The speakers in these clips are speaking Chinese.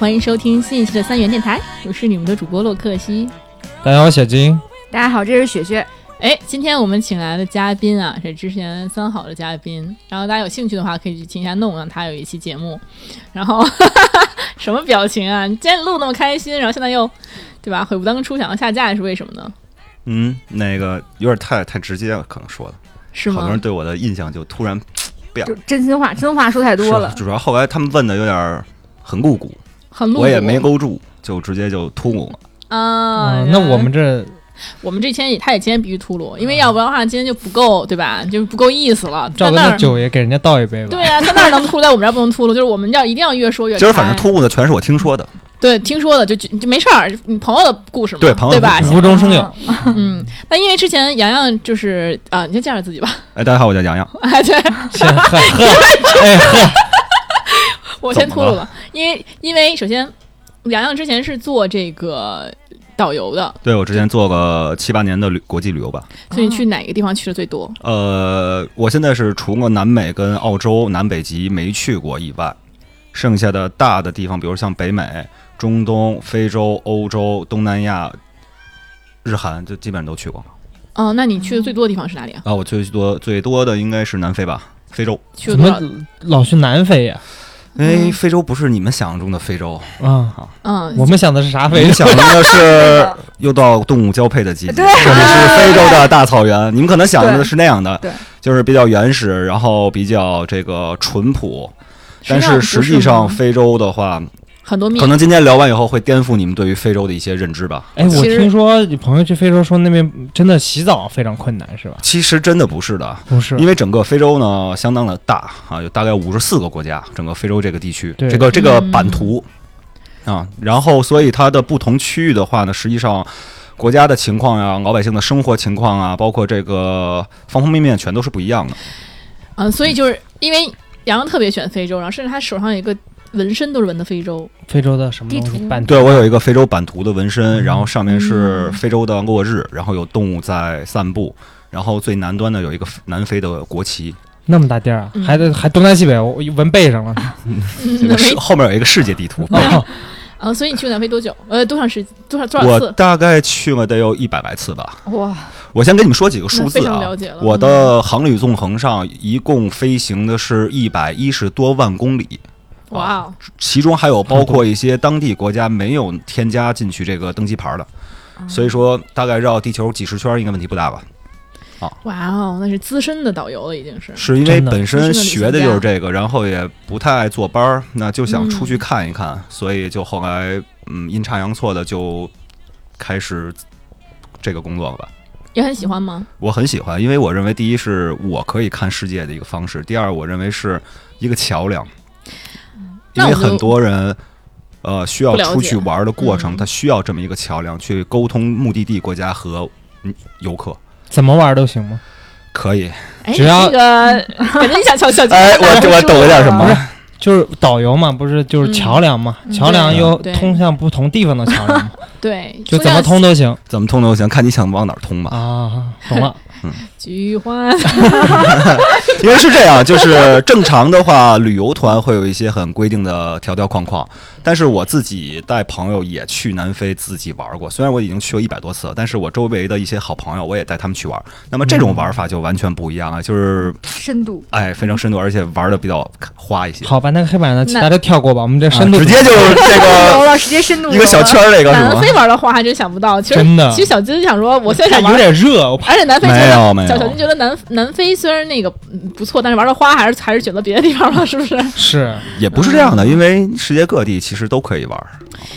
欢迎收听新一期的三元电台，我是你们的主播洛克西。大家好，小金。大家好，这是雪雪。哎，今天我们请来的嘉宾啊，是之前三好的嘉宾。然后大家有兴趣的话，可以去听一下弄，让他有一期节目。然后 什么表情啊？你今天录那么开心，然后现在又对吧？悔不当初，想要下架是为什么呢？嗯，那个有点太太直接了，可能说的，是吗？好多人对我的印象就突然 变了，真心话，真话说太多了。主要后来他们问的有点很露骨，很露骨，我也没勾住，就直接就秃噜了。啊，那我们这。我们这天也，他也今天必须秃噜，因为要不然的话，今天就不够，对吧？就不够意思了。赵哥酒也给人家倒一杯吧。对啊，他那儿能秃，在我们这儿不能秃噜，就是我们要一定要越说越。今儿反正秃噜的全是我听说的。对，听说的就就没事儿，你朋友的故事嘛，对朋友对吧？无中生有。嗯，那因为之前洋洋就是啊，你先介绍自己吧。哎，大家好，我叫洋洋。哎，对。先喝喝。哎喝。我先秃噜了，因为因为首先，洋洋之前是做这个。导游的，对我之前做个七八年的旅国际旅游吧。所以你去哪个地方去的最多？呃，我现在是除了南美跟澳洲、南北极没去过以外，剩下的大的地方，比如像北美、中东、非洲、欧洲、东南亚、日韩，就基本上都去过。哦，那你去的最多的地方是哪里啊？啊，我最多最多的应该是南非吧，非洲。去了老去南非呀？因为非洲不是你们想象中的非洲啊，嗯，我们想的是啥非洲？想的是 又到动物交配的季节，对，是非洲的大草原。你们可能想的是那样的，对，就是比较原始，然后比较这个淳朴。但是实际上，非洲的话。很多可能今天聊完以后会颠覆你们对于非洲的一些认知吧。哎，我听说你朋友去非洲说那边真的洗澡非常困难，是吧？其实真的不是的，不是，因为整个非洲呢相当的大啊，有大概五十四个国家，整个非洲这个地区，这个这个版图啊，然后所以它的不同区域的话呢，实际上国家的情况呀、老百姓的生活情况啊，包括这个方方面面全都是不一样的。嗯，所以就是因为杨洋特别喜欢非洲，然后甚至他手上有一个。纹身都是纹的非洲，非洲的什么东西？版图。对我有一个非洲版图的纹身，然后上面是非洲的落日，然后有动物在散步，然后最南端的有一个南非的国旗。那么大地儿啊，还得还东南西北，我纹背上了。后面有一个世界地图。啊，所以你去南非多久？呃，多长时多少多少次？我大概去了得有一百来次吧。哇！我先跟你们说几个数字啊。我的航旅纵横上一共飞行的是一百一十多万公里。哇，其中还有包括一些当地国家没有添加进去这个登机牌的，所以说大概绕地球几十圈应该问题不大吧？啊，哇哦，那是资深的导游了，已经是。是因为本身学的就是这个，然后也不太爱坐班儿，那就想出去看一看，所以就后来嗯阴差阳错的就开始这个工作了吧？也很喜欢吗？我很喜欢，因为我认为第一是我可以看世界的一个方式，第二我认为是一个桥梁。因为很多人，呃，需要出去玩的过程，他需要这么一个桥梁去沟通目的地国家和游客。怎么玩都行吗？可以，只要这个感觉你想小小哎，我我懂了点什么？就是导游嘛，不是就是桥梁嘛？桥梁又通向不同地方的桥梁 对，就怎么通都行，怎么通都行，看你想往哪儿通吧。啊，懂了。嗯，菊花，因为是这样，就是正常的话，旅游团会有一些很规定的条条框框。但是我自己带朋友也去南非自己玩过，虽然我已经去过一百多次了，但是我周围的一些好朋友，我也带他们去玩。那么这种玩法就完全不一样了，就是深度，哎，非常深度，而且玩的比较花一些。好吧，那个黑板的其他的跳过吧，我们这深度直接就是这个 直接深度一个小圈儿，一个南非玩的花还真想不到。其实真的，其实小金想说，我现在有点热，而且南非没有没有，小小金觉得南南非虽然那个不错，但是玩的花还是还是选择别的地方了，是不是？是，也不是这样的，因为世界各地其实都可以玩。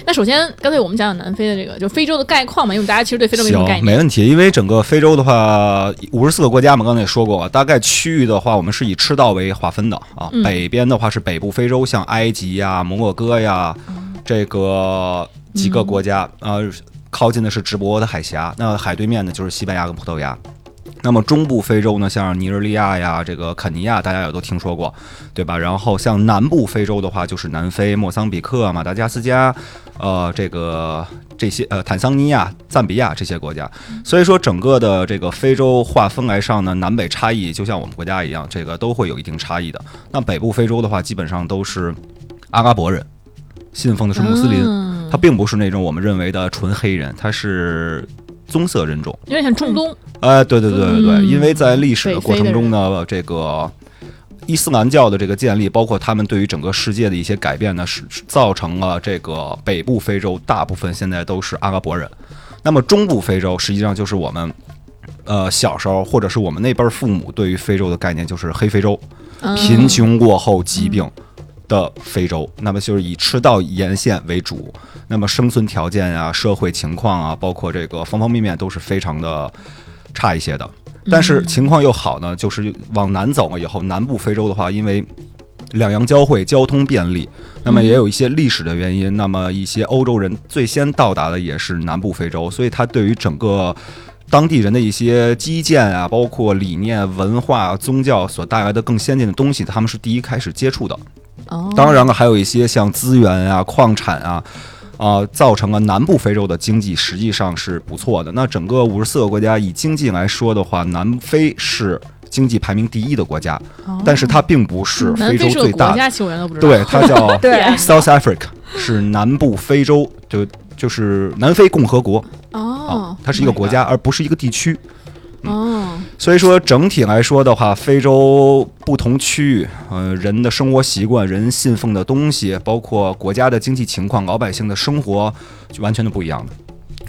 那首先，刚才我们讲讲南非的这个，就非洲的概况嘛，因为大家其实对非洲没什么概念。没问题，因为整个非洲的话，五十四个国家嘛，刚才也说过，大概区域的话，我们是以赤道为划分的啊。北边的话是北部非洲，像埃及呀、摩洛哥呀，这个几个国家啊，靠近的是直布罗的海峡，那海对面呢就是西班牙跟葡萄牙。那么中部非洲呢，像尼日利亚呀，这个肯尼亚，大家也都听说过，对吧？然后像南部非洲的话，就是南非、莫桑比克、马达加斯加，呃，这个这些呃，坦桑尼亚、赞比亚这些国家。所以说，整个的这个非洲划分来上呢，南北差异就像我们国家一样，这个都会有一定差异的。那北部非洲的话，基本上都是阿拉伯人信奉的是穆斯林，嗯他并不是那种我们认为的纯黑人，他是棕色人种。有点像中东，哎，对对对对对，嗯因为在历史的过程中呢，这个伊斯兰教的这个建立，包括他们对于整个世界的一些改变呢，是是造成了这个北部非洲大部分现在都是阿拉伯人。那么中部非洲实际上就是我们。呃，小时候或者是我们那辈儿父母对于非洲的概念就是黑非洲，嗯贫穷过后疾病的非洲，那么就是以赤道沿线为主，那么生存条件啊、社会情况啊，包括这个方方面面都是非常的差一些的。但是情况又好呢，就是往南走了以后，南部非洲的话，因为两洋交汇，交通便利，那么也有一些历史的原因，那么一些欧洲人最先到达的也是南部非洲，所以它对于整个。当地人的一些基建啊，包括理念、文化、宗教所带来的更先进的东西，他们是第一开始接触的。哦，当然了，还有一些像资源啊、矿产啊，啊、造成了南部非洲的经济实际上是不错的。那整个五十四个国家以经济来说的话，南非是经济排名第一的国家，但是它并不是非洲最大的。其实我原来都不知道。对，它叫 South Africa，是南部非洲，就就是南非共和国啊哦，，它是一个国家，而不是一个地区。哦，所以说，整体来说的话，非洲不同区域，呃，人的生活习惯、人信奉的东西，包括国家的经济情况、老百姓的生活，就完全都不一样的。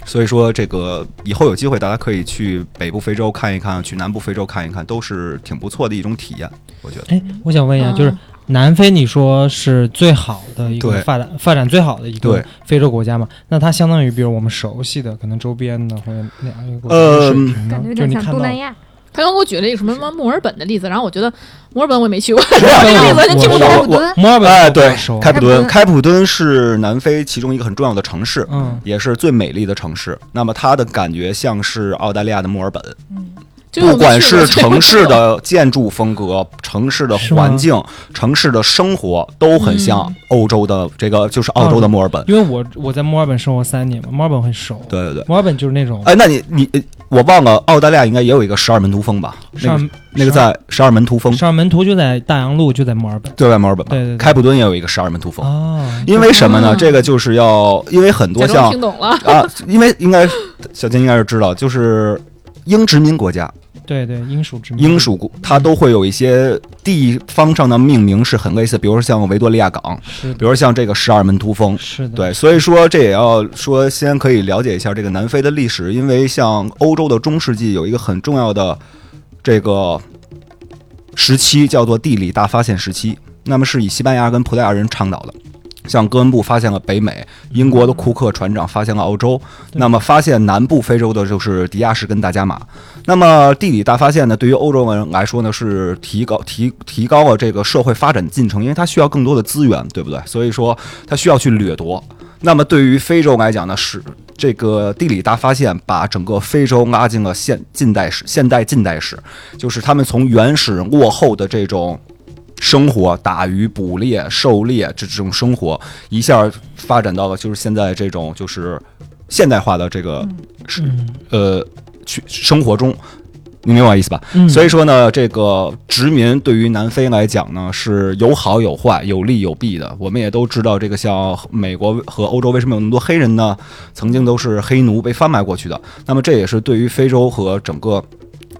所以说，这个以后有机会，大家可以去北部非洲看一看，去南部非洲看一看，都是挺不错的一种体验。我觉得，哎，我想问一下，嗯就是南非，你说是最好的一个发展发展最好的一个非洲国家嘛？那它相当于比如我们熟悉的可能周边的或者哪样一个国家水平呢感觉有点像就你看到东南亚。他刚给我举了一个什么什么墨尔本的例子，然后我觉得墨尔本我也没去过，墨尔本这个例子完全听不懂。墨尔本哎，对开普敦，开普敦是南非其中一个很重要的城市，嗯，也是最美丽的城市。那么它的感觉像是澳大利亚的墨尔本。就是我不管是城市，的建筑风格、城市的环境、城市的生活，都很像嗯欧洲的这个，就是澳洲的墨尔本。因为我我在墨尔本生活三年嘛，墨尔本很熟。对对对。墨尔本就是那种哎，那你你呃我忘了，澳大利亚应该也有一个十二门徒峰吧？那上个那个在十二门徒峰，十二门徒就在大洋路，就在墨尔本。就在墨尔本吧。对对对开普敦也有一个十二门徒峰。哦，因为什么呢？哦这个就是要，因为很多像听懂了。啊，因为应该小金应该是知道，就是英殖民国家，对对，英属殖民英属国，它都会有一些地方上的命名是很类似，比如说像维多利亚港，是比如像这个十二门徒峰。是的，对，所以说这也要说，先可以了解一下这个南非的历史，因为像欧洲的中世纪有一个很重要的这个时期叫做地理大发现时期，那么是以西班牙跟葡萄牙人倡导的。像哥伦布发现了北美，英国的库克船长发现了澳洲，那么发现南部非洲的就是迪亚士跟大加马。那么地理大发现呢，对于欧洲人来说呢，是提高提提高了这个社会发展进程，因为它需要更多的资源，对不对？所以说它需要去掠夺。那么对于非洲来讲呢，是这个地理大发现把整个非洲拉进了现近代史、现代近代史，就是他们从原始落后的这种。生活打鱼、捕猎、狩猎这这种生活，一下发展到了就是现在这种就是现代化的这个是嗯呃去生活中，你明白我意思吧？嗯，所以说呢，这个殖民对于南非来讲呢，是有好有坏，有利有弊的。我们也都知道，这个像美国和欧洲为什么有那么多黑人呢？曾经都是黑奴被贩卖过去的。那么这也是对于非洲和整个。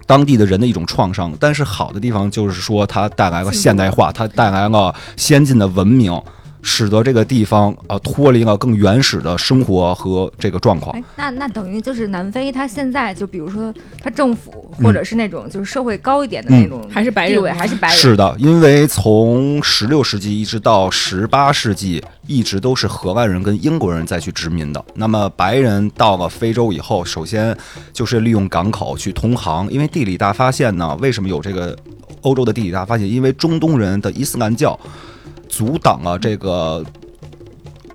当地的人的一种创伤，但是好的地方就是说，它带来了现代化，它带来了先进的文明，使得这个地方啊脱离了更原始的生活和这个状况。哎，那那等于就是南非，它现在就比如说它政府或者是那种就是社会高一点的那种还是白人还是白人，是的，因为从十六世纪一直到十八世纪，一直都是荷兰人跟英国人再去殖民的。那么白人到了非洲以后，首先就是利用港口去通航，因为地理大发现呢，为什么有这个欧洲的地理大发现？因为中东人的伊斯兰教阻挡了这个。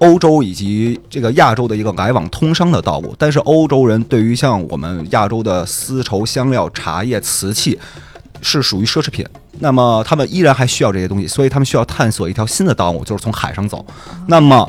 欧洲以及这个亚洲的一个来往通商的道路，但是欧洲人对于像我们亚洲的丝绸、香料、茶叶、瓷器，是属于奢侈品。那么他们依然还需要这些东西，所以他们需要探索一条新的道路，就是从海上走。那么，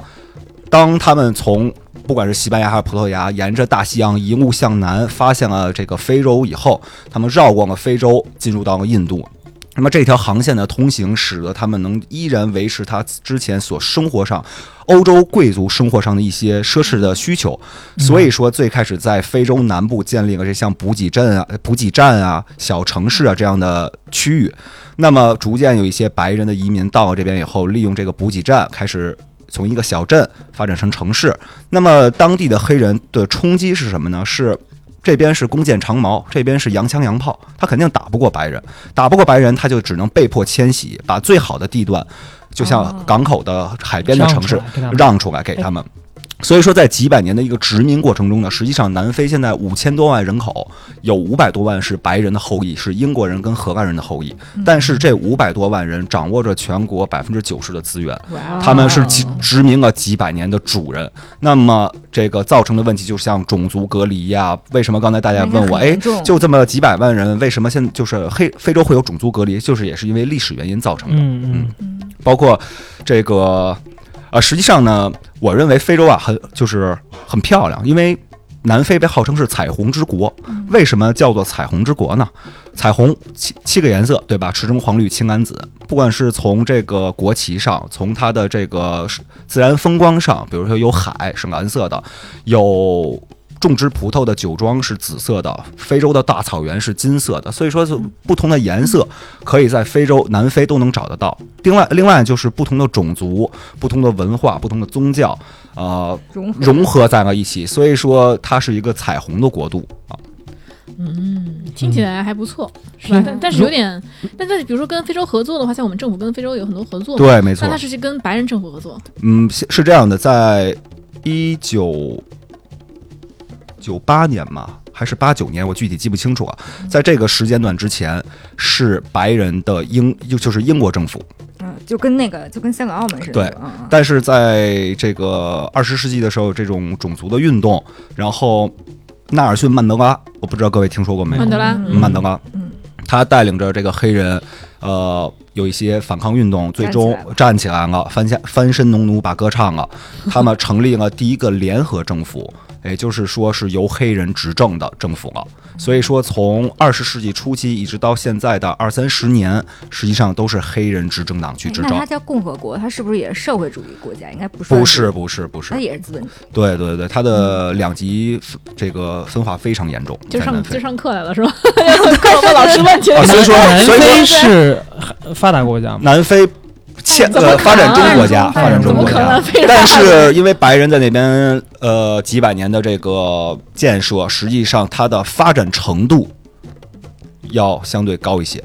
当他们从不管是西班牙还是葡萄牙，沿着大西洋一路向南，发现了这个非洲以后，他们绕过了非洲，进入到了印度。那么这条航线的通行，使得他们能依然维持他之前所生活上欧洲贵族生活上的一些奢侈的需求。所以说，最开始在非洲南部建立了这像补给镇啊、补给站啊、小城市啊这样的区域。那么，逐渐有一些白人的移民到了这边以后，利用这个补给站开始从一个小镇发展成城市。那么，当地的黑人的冲击是什么呢？是。这边是弓箭长矛，这边是洋枪洋炮，他肯定打不过白人，打不过白人，他就只能被迫迁徙，把最好的地段，就像港口的海边的城市让出来给他们。所以说，在几百年的一个殖民过程中呢，实际上南非现在五千多万人口，有五百多万是白人的后裔，是英国人跟荷兰人的后裔。但是这五百多万人掌握着全国百分之九十的资源，他们是殖民了几百年的主人。那么这个造成的问题，就像种族隔离呀。为什么刚才大家问我，哎，就这么几百万人，为什么现就是黑非洲会有种族隔离？就是也是因为历史原因造成的。嗯嗯，包括这个。啊，实际上呢，我认为非洲啊很就是很漂亮，因为南非被号称是彩虹之国。为什么叫做彩虹之国呢？彩虹七七个颜色，对吧？赤橙黄绿青蓝紫。不管是从这个国旗上，从它的这个自然风光上，比如说有海是蓝色的，有。种植葡萄的酒庄是紫色的，非洲的大草原是金色的，所以说是不同的颜色可以在非洲、南非都能找得到。另外，另外就是不同的种族、不同的文化、不同的宗教，呃，融合在了一起，所以说它是一个彩虹的国度啊。嗯，听起来还不错，是吧？但但是有点，但是比如说跟非洲合作的话，像我们政府跟非洲有很多合作，对，没错。那它是去跟白人政府合作？嗯，是这样的，在一九。九八年嘛，还是八九年？我具体记不清楚啊。在这个时间段之前，是白人的英，就就是英国政府。嗯，就跟那个，就跟香港、澳门似的。对，但是在这个二十世纪的时候，这种种族的运动，然后纳尔逊·曼德拉，我不知道各位听说过没有？曼德拉，曼德拉，嗯，他带领着这个黑人，呃，有一些反抗运动，最终站起来了，翻下翻身农奴把歌唱了，他们成立了第一个联合政府。也就是说，是由黑人执政的政府了。所以说，从二十世纪初期一直到现在的二三十年，实际上都是黑人执政党去执政。那它叫共和国，它是不是也是社会主义国家？应该不是。不是，不是，不是。它也是资本主义。对对对，它的两极这个分化非常严重。就上就上课来了是吧？课本老师问题。所以说，南非是发达国家吗？南非。欠呃发展中国家，发展中国家，但是因为白人在那边呃几百年的这个建设，实际上它的发展程度要相对高一些。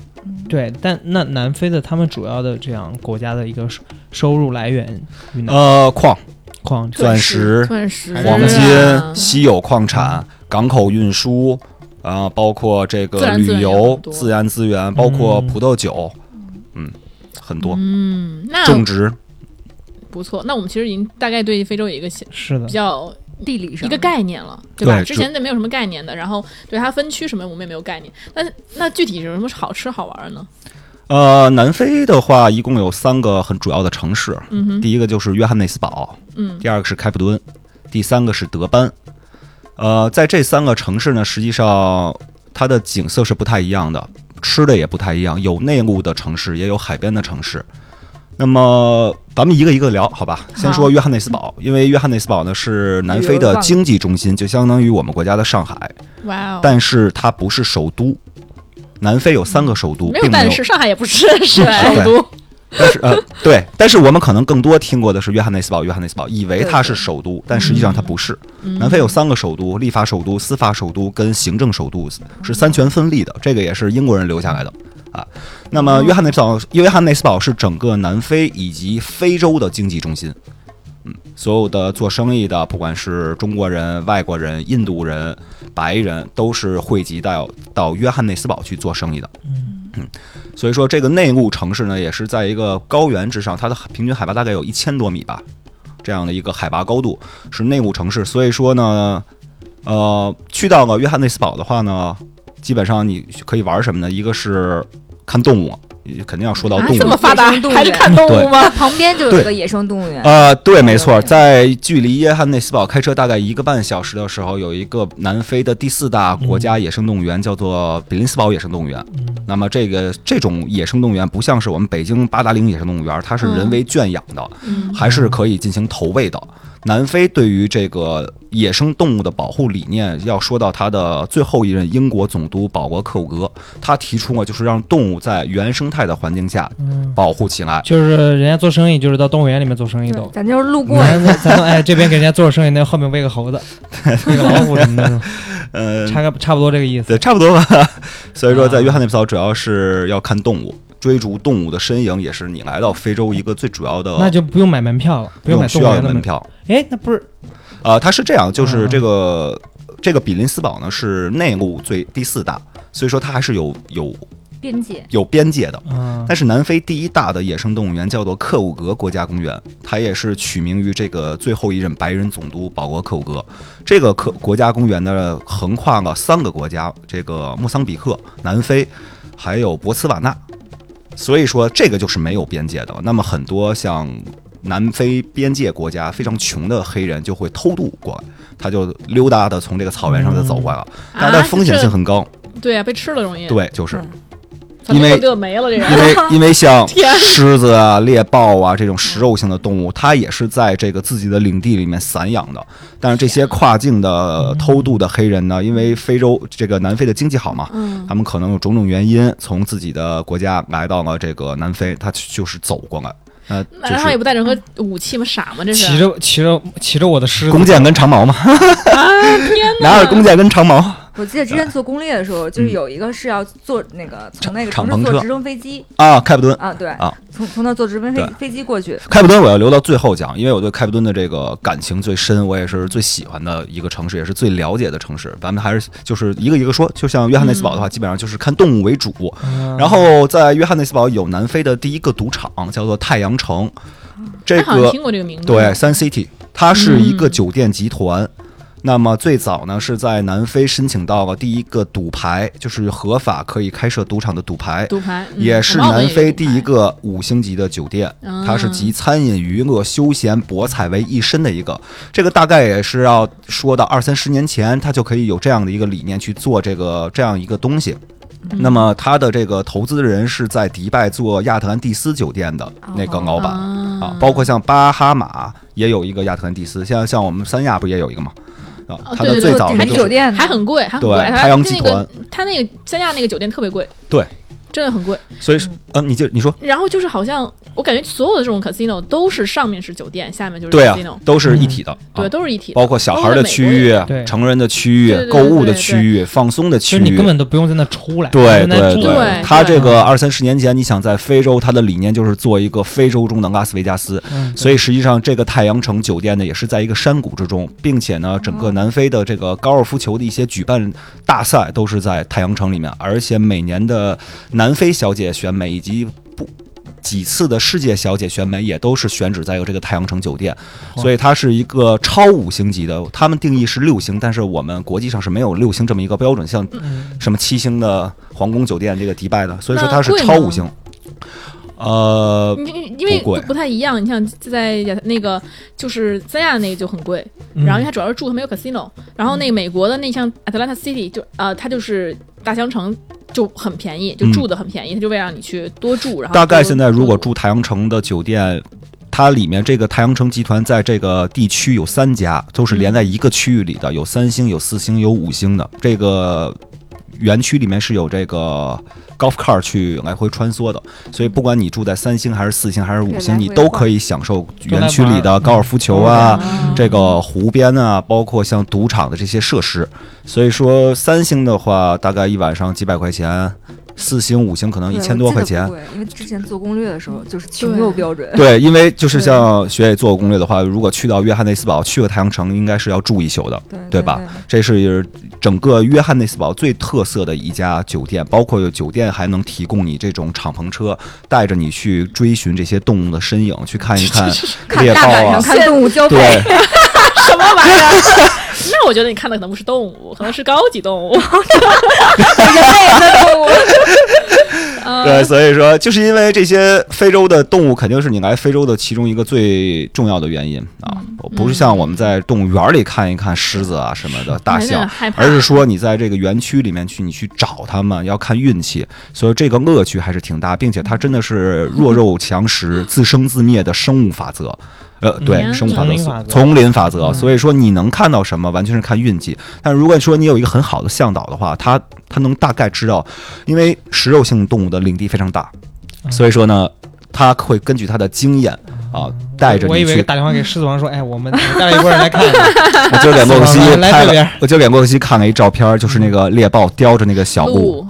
对，但那南非的他们主要的这样国家的一个收入来源，呃矿矿钻石、钻石、黄金、稀有矿产、港口运输啊，包括这个旅游、自然资源，包括葡萄酒，嗯。很多，嗯，那种植不错。那我们其实已经大概对非洲有一个是的比较地理上一个概念了，对吧？之前那没有什么概念的，然后对它分区什么我们也没有概念。那那具体是什么好吃好玩呢？呃，南非的话一共有三个很主要的城市，嗯哼，第一个就是约翰内斯堡，嗯，第二个是开普敦，第三个是德班。呃，在这三个城市呢，实际上它的景色是不太一样的。吃的也不太一样，有内陆的城市，也有海边的城市。那么咱们一个一个聊，好吧？先说约翰内斯堡，因为约翰内斯堡呢是南非的经济中心，就相当于我们国家的上海。哇哦！但是它不是首都。南非有三个首都，没有，但是上海也不是是 首都。但是呃，对，但是我们可能更多听过的是约翰内斯堡，约翰内斯堡以为它是首都，但实际上它不是。南非有三个首都：立法首都、司法首都跟行政首都，是三权分立的。这个也是英国人留下来的啊。那么约翰内斯堡，约翰内斯堡是整个南非以及非洲的经济中心。嗯，所有的做生意的，不管是中国人、外国人、印度人、白人，都是汇集到到约翰内斯堡去做生意的。嗯，嗯所以说这个内陆城市呢，也是在一个高原之上，它的平均海拔大概有一千多米吧，这样的一个海拔高度是内陆城市。所以说呢，呃，去到了约翰内斯堡的话呢，基本上你可以玩什么呢？一个是看动物，肯定要说到啊动物。这么发达野生动物还是看动物吗？旁边就有一个野生动物园。呃，对，没错，在距离约翰内斯堡开车大概一个半小时的时候，有一个南非的第四大国家野生动物园，叫做比林斯堡野生动物园。那么这个这种野生动物园不像是我们北京八达岭野生动物园，它是人为圈养的，嗯还是可以进行投喂的。南非对于这个野生动物的保护理念，要说到他的最后一任英国总督保罗·克伍格，他提出过就是让动物在原生态的环境下嗯，保护起来。就是人家做生意，就是到动物园里面做生意都。咱就是路过，咱哎，这边给人家做生意，那后面喂个猴子，喂个老虎什么的，呃，差个差不多这个意思。对，差不多吧。所以说，在约翰内斯堡主要是要看动物，追逐动物的身影，也是你来到非洲一个最主要的，那就不用买门票了，不用买需要门票。哎，那不是呃，它是这样，就是嗯这个、这个比林斯堡呢是内陆最第四大，所以说它还是有有边界有边界的。啊？但是南非第一大的野生动物园叫做克伍格国家公园，它也是取名于这个最后一任白人总督保罗·克伍格。这个克国家公园呢，横跨了三个国家，这个莫桑比克、南非，还有博茨瓦纳。所以说，这个就是没有边界的。那么很多像南非边界国家非常穷的黑人就会偷渡过来，他就溜达的从这个草原上就走过来了，但是它风险性很高。对啊，被吃了容易。对，就是嗯因为就没了这人。因为 因为像狮子啊、猎豹啊这种食肉性的动物，它也是在这个自己的领地里面散养的。但是这些跨境的偷渡的黑人呢，因为非洲这个南非的经济好嘛，嗯他们可能有种种原因从自己的国家来到了这个南非，他就是走过来，呃，那他也就是不带任何武器吗？傻吗？这是骑着骑着骑着我的狮子，弓箭跟长矛嘛，啊！天哪！拿着弓箭跟长矛。我记得之前做攻略的时候，就是有一个是要坐那个从那个城市敞篷坐直升飞机啊，开普敦。啊，对啊，从从那坐直升飞飞机过去，开普敦我要留到最后讲，因为我对开普敦的这个感情最深，我也是最喜欢的一个城市，也是最了解的城市。咱们还是就是一个一个说，就像约翰内斯堡的话，基本上就是看动物为主。嗯然后在约翰内斯堡有南非的第一个赌场，叫做太阳城。这个听过这个名字。对，Sun City，它是一个嗯酒店集团。那么最早呢是在南非申请到了第一个赌牌，就是合法可以开设赌场的赌牌。赌牌嗯也是南非第一个五星级的酒店，嗯它是集餐饮、娱乐、休闲、博彩为一身的一个。这个大概也是要说到二三十年前，它就可以有这样的一个理念去做这个这样一个东西。嗯那么他的这个投资人是在迪拜做亚特兰蒂斯酒店的那个老板啊啊，包括像巴哈马也有一个亚特兰蒂斯，像像我们三亚不也有一个吗？啊哦，它的对对对还最早的就是酒店还很贵，还很贵。它太阳集那个团它那个三亚那个酒店特别贵，对，真的很贵。所以是呃，你就你说。然后就是好像我感觉所有的这种 casino 都是上面是酒店，下面就是对啊 casino，，都是一体的，对，啊。都是一体的。包括小孩的区域对、成人的区域购物的区域、放松的区域。其实你根。本都不用在那出来，对对对。他这个二三十年前，你想在非洲，他的理念就是做一个非洲中的拉斯维加斯，嗯，所以实际上这个太阳城酒店呢，也是在一个山谷之中，并且呢，整个南非的这个高尔夫球的一些举办大赛都是在太阳城里面，而且每年的南非小姐选美以及不。几次的世界小姐选美也都是选址在有这个太阳城酒店，所以它是一个超五星级的。他们定义是六星，但是我们国际上是没有六星这么一个标准，像嗯什么七星的皇宫酒店这个迪拜的，所以说它是超五星。呃，因因为不太一样，你像在亚那个就是三亚那个就很贵，嗯然后因为它主要是住，它没有 casino，然后那个美国的那像 Atlanta City 就呃它就是大香城就很便宜，就嗯住的很便宜，它就为了让你去多住，然后大概现在如果住太阳城的酒店，它里面这个太阳城集团在这个地区有三家，都是连在一个区域里的，有三星、有四星、有五星的。这个园区里面是有这个 golf car 去来回穿梭的，所以不管你住在三星还是四星还是五星，你都可以享受园区里的高尔夫球啊。啊这个湖边啊，包括像赌场的这些设施，所以说三星的话，大概一晚上几百块钱，四星、五星可能一千多块钱我记得不。贵因为之前做攻略的时候就是穷游标准，对，因为就是像学姐做过攻略的话，如果去到约翰内斯堡，去个太阳城，应该是要住一宿的，对对吧？这是整个约翰内斯堡最特色的一家酒店，包括有酒店还能提供你这种敞篷车，带着你去追寻这些动物的身影，去看一看 看猎豹啊。看动物交配，对，什么玩意儿？那我觉得你看的可能不是动物，可能是高级动物。人类的动物。对，所以说，就是因为这些非洲的动物，肯定是你来非洲的其中一个最重要的原因啊，不是像我们在动物园里看一看狮子啊什么的大象，而是说你在这个园区里面去，你去找它们，要看运气，所以这个乐趣还是挺大，并且它真的是弱肉强食、自生自灭的生物法则。呃，对，生物法则，丛林法则。所以说，你能看到什么，完全是看运气。但如果说你有一个很好的向导的话，他他能大概知道，因为食肉性动物的领地非常大，所以说呢，他会根据他的经验啊，带着你去。打电话给狮子王说：“哎，我们带了一波人来看。”我今儿给洛克西拍了，我今儿给洛克西看了一照片，就是那个猎豹叼着那个小鹿，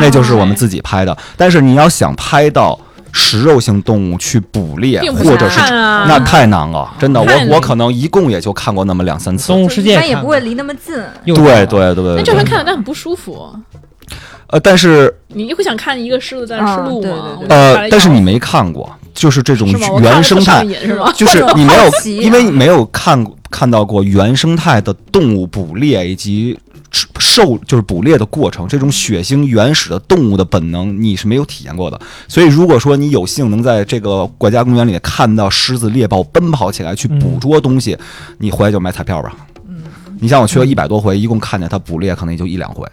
那就是我们自己拍的。但是你要想拍到。食肉性动物去捕猎，或者是那太难了，真的，我我可能一共也就看过那么两三次。动物世界，它也不会离那么近。对对对，那照片看着很不舒服。呃，但是你会想看一个狮子在那吃鹿吗？呃，但是你没看过，就是这种原生态，就是 你没有，因为你没有看看到过原生态的动物捕猎以及。受就是捕猎的过程，这种血腥原始的动物的本能，你是没有体验过的。所以，如果说你有幸能在这个国家公园里看到狮子、猎豹奔跑起来去捕捉东西，你回来就买彩票吧。嗯，你像我去了一百多回，一共看见它捕猎可能也就一两回。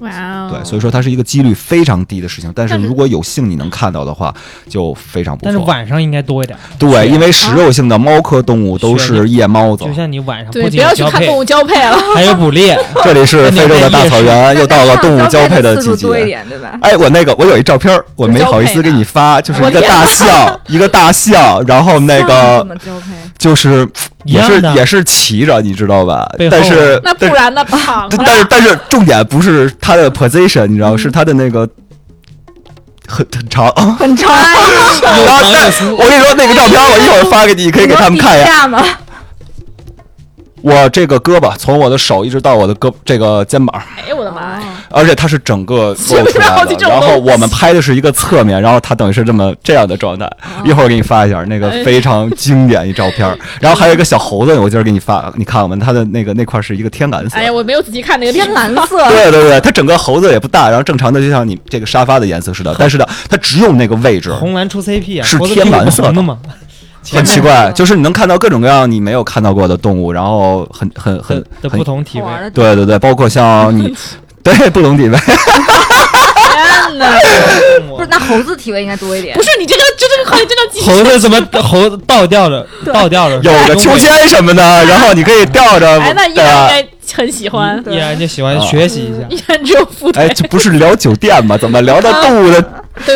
哇哦！对，所以说它是一个几率非常低的事情。但是如果有幸你能看到的话，就非常不错。但是晚上应该多一点。对，因为食肉性的猫科动物都是夜猫子。就像你晚上对，不要去看动物交配了，还有捕猎。这里是非洲的大草原，又到了动物交配的季节。哎，我那个我有一照片，我没好意思给你发，就是一个大象，一个大象，然后那个就是也是也是骑着，你知道吧？但是那不然呢？但是但是重点不是。他的 position 你知道是他的那个很很长很长，我跟你说那个照片我一会儿发给你，可以给他们看一下。我这个胳膊从我的手一直到我的胳这个肩膀，哎呦我的妈呀！而且它是整个露出来的，然后我们拍的是一个侧面，然后它等于是这么这样的状态。一会儿我给你发一下那个非常经典一照片，然后还有一个小猴子，我今儿给你发，你看我们它的那个那块是一个天蓝色。哎呀，我没有仔细看那个天蓝色。对对对，它整个猴子也不大，然后正常的就像你这个沙发的颜色似的，但是呢，它只有那个位置红蓝出 CP 啊，是天蓝色的吗？很奇怪，就是你能看到各种各样你没有看到过的动物，然后很很很的不同体位，对对对，包括像你，对不同体位。天哪！不是，那猴子体位应该多一点。不是你这个，这猴子怎么猴子倒吊着？倒吊着，有个秋千什么的，然后你可以吊着。哎，那应该很喜欢。依然就喜欢学习一下。依然只有副哎，这不是聊酒店吗？怎么聊到 动物的？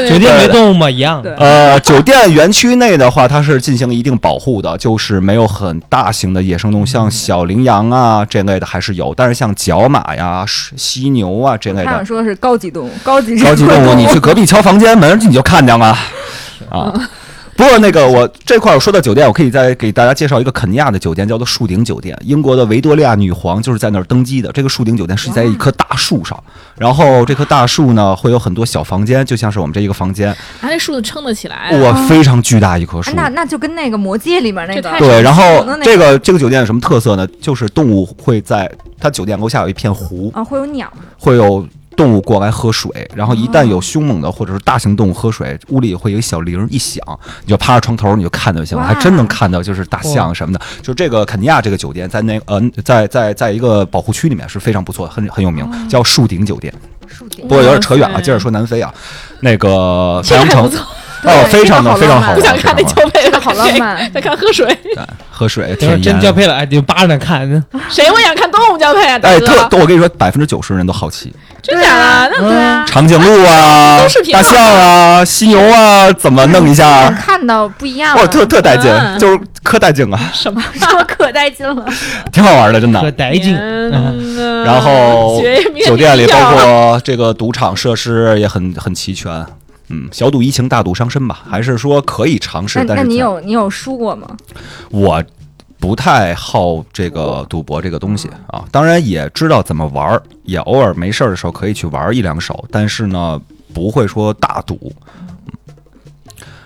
酒店没动物吗？一样。呃，酒店园区内的话，它是进行一定保护的，就是没有很大型的野生动物，像小羚羊啊这类的还是有，但是像角马呀、犀牛啊这类的。他说的是高级动物，高级高级动物，你去隔壁敲房间门，你就看见了啊。不过那个我这块儿我说到酒店，我可以再给大家介绍一个肯尼亚的酒店，叫做树顶酒店。英国的维多利亚女皇就是在那儿登基的。这个树顶酒店是在一棵大树上，然后这棵大树呢会有很多小房间，就像是我们这一个房间。它那树子撑得起来，哇，非常巨大一棵树。那那就跟那个魔戒里面那个对。然后这个这个酒店有什么特色呢？就是动物会在它酒店楼下有一片湖啊，会有鸟，会有。动物过来喝水，然后一旦有凶猛的或者是大型动物喝水，屋里会有一小铃一响，你就趴着床头，你就看就行了，还真能看到，就是大象什么的。就这个肯尼亚这个酒店，在那呃，在在在一个保护区里面是非常不错，很很有名，叫树顶酒店。树顶。不过有点扯远了，接着说南非啊，那个太阳城。哦，非常的非常好，不想看那交配了，好浪漫。再看喝水，喝水，真交配了，哎，就扒着看。谁会想看动物交配啊？哎，特，我跟你说，百分之九十人都好奇。真假的？那对啊。长颈鹿啊，大象啊，犀牛啊，怎么弄一下？看到不一样。哇，特特带劲，就是可带劲啊。什么？说可带劲了？挺好玩的，真的。可带劲。然后酒店里包括这个赌场设施也很很齐全。嗯，小赌怡情，大赌伤身吧？还是说可以尝试？但是你有你有输过吗？我不太好这个赌博这个东西啊，当然也知道怎么玩儿，也偶尔没事儿的时候可以去玩一两手，但是呢，不会说大赌。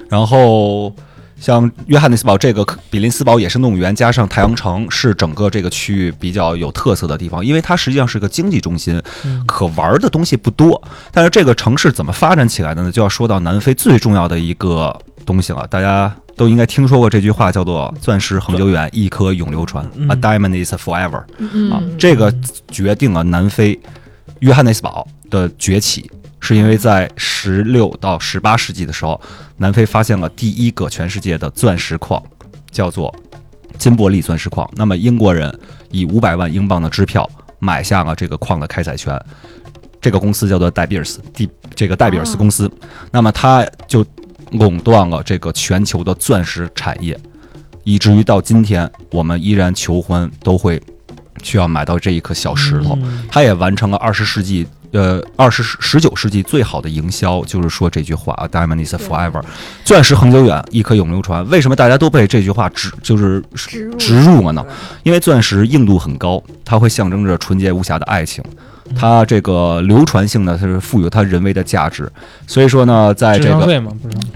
然后像约翰内斯堡这个比林斯堡野生动物园，加上太阳城，是整个这个区域比较有特色的地方，因为它实际上是个经济中心，可玩的东西不多。但是这个城市怎么发展起来的呢？就要说到南非最重要的一个东西了，大家都应该听说过这句话，叫做“钻石恒久远，一颗永流传 ”，A diamond is forever。啊，这个决定了南非约翰内斯堡的崛起。是因为在十六到十八世纪的时候，南非发现了第一个全世界的钻石矿，叫做金伯利钻石矿。那么英国人以五百万英镑的支票买下了这个矿的开采权，这个公司叫做戴比尔斯，第这个戴比尔斯公司，那么他就垄断了这个全球的钻石产业，以至于到今天我们依然求婚都会需要买到这一颗小石头。它也完成了二十世纪。呃，二十十九世纪最好的营销就是说这句话啊，“Diamond is forever”，钻石恒久远，一颗永流传。为什么大家都被这句话植就是植入了呢？因为钻石硬度很高，它会象征着纯洁无瑕的爱情，它这个流传性呢，它是赋予它人为的价值。所以说呢，在这个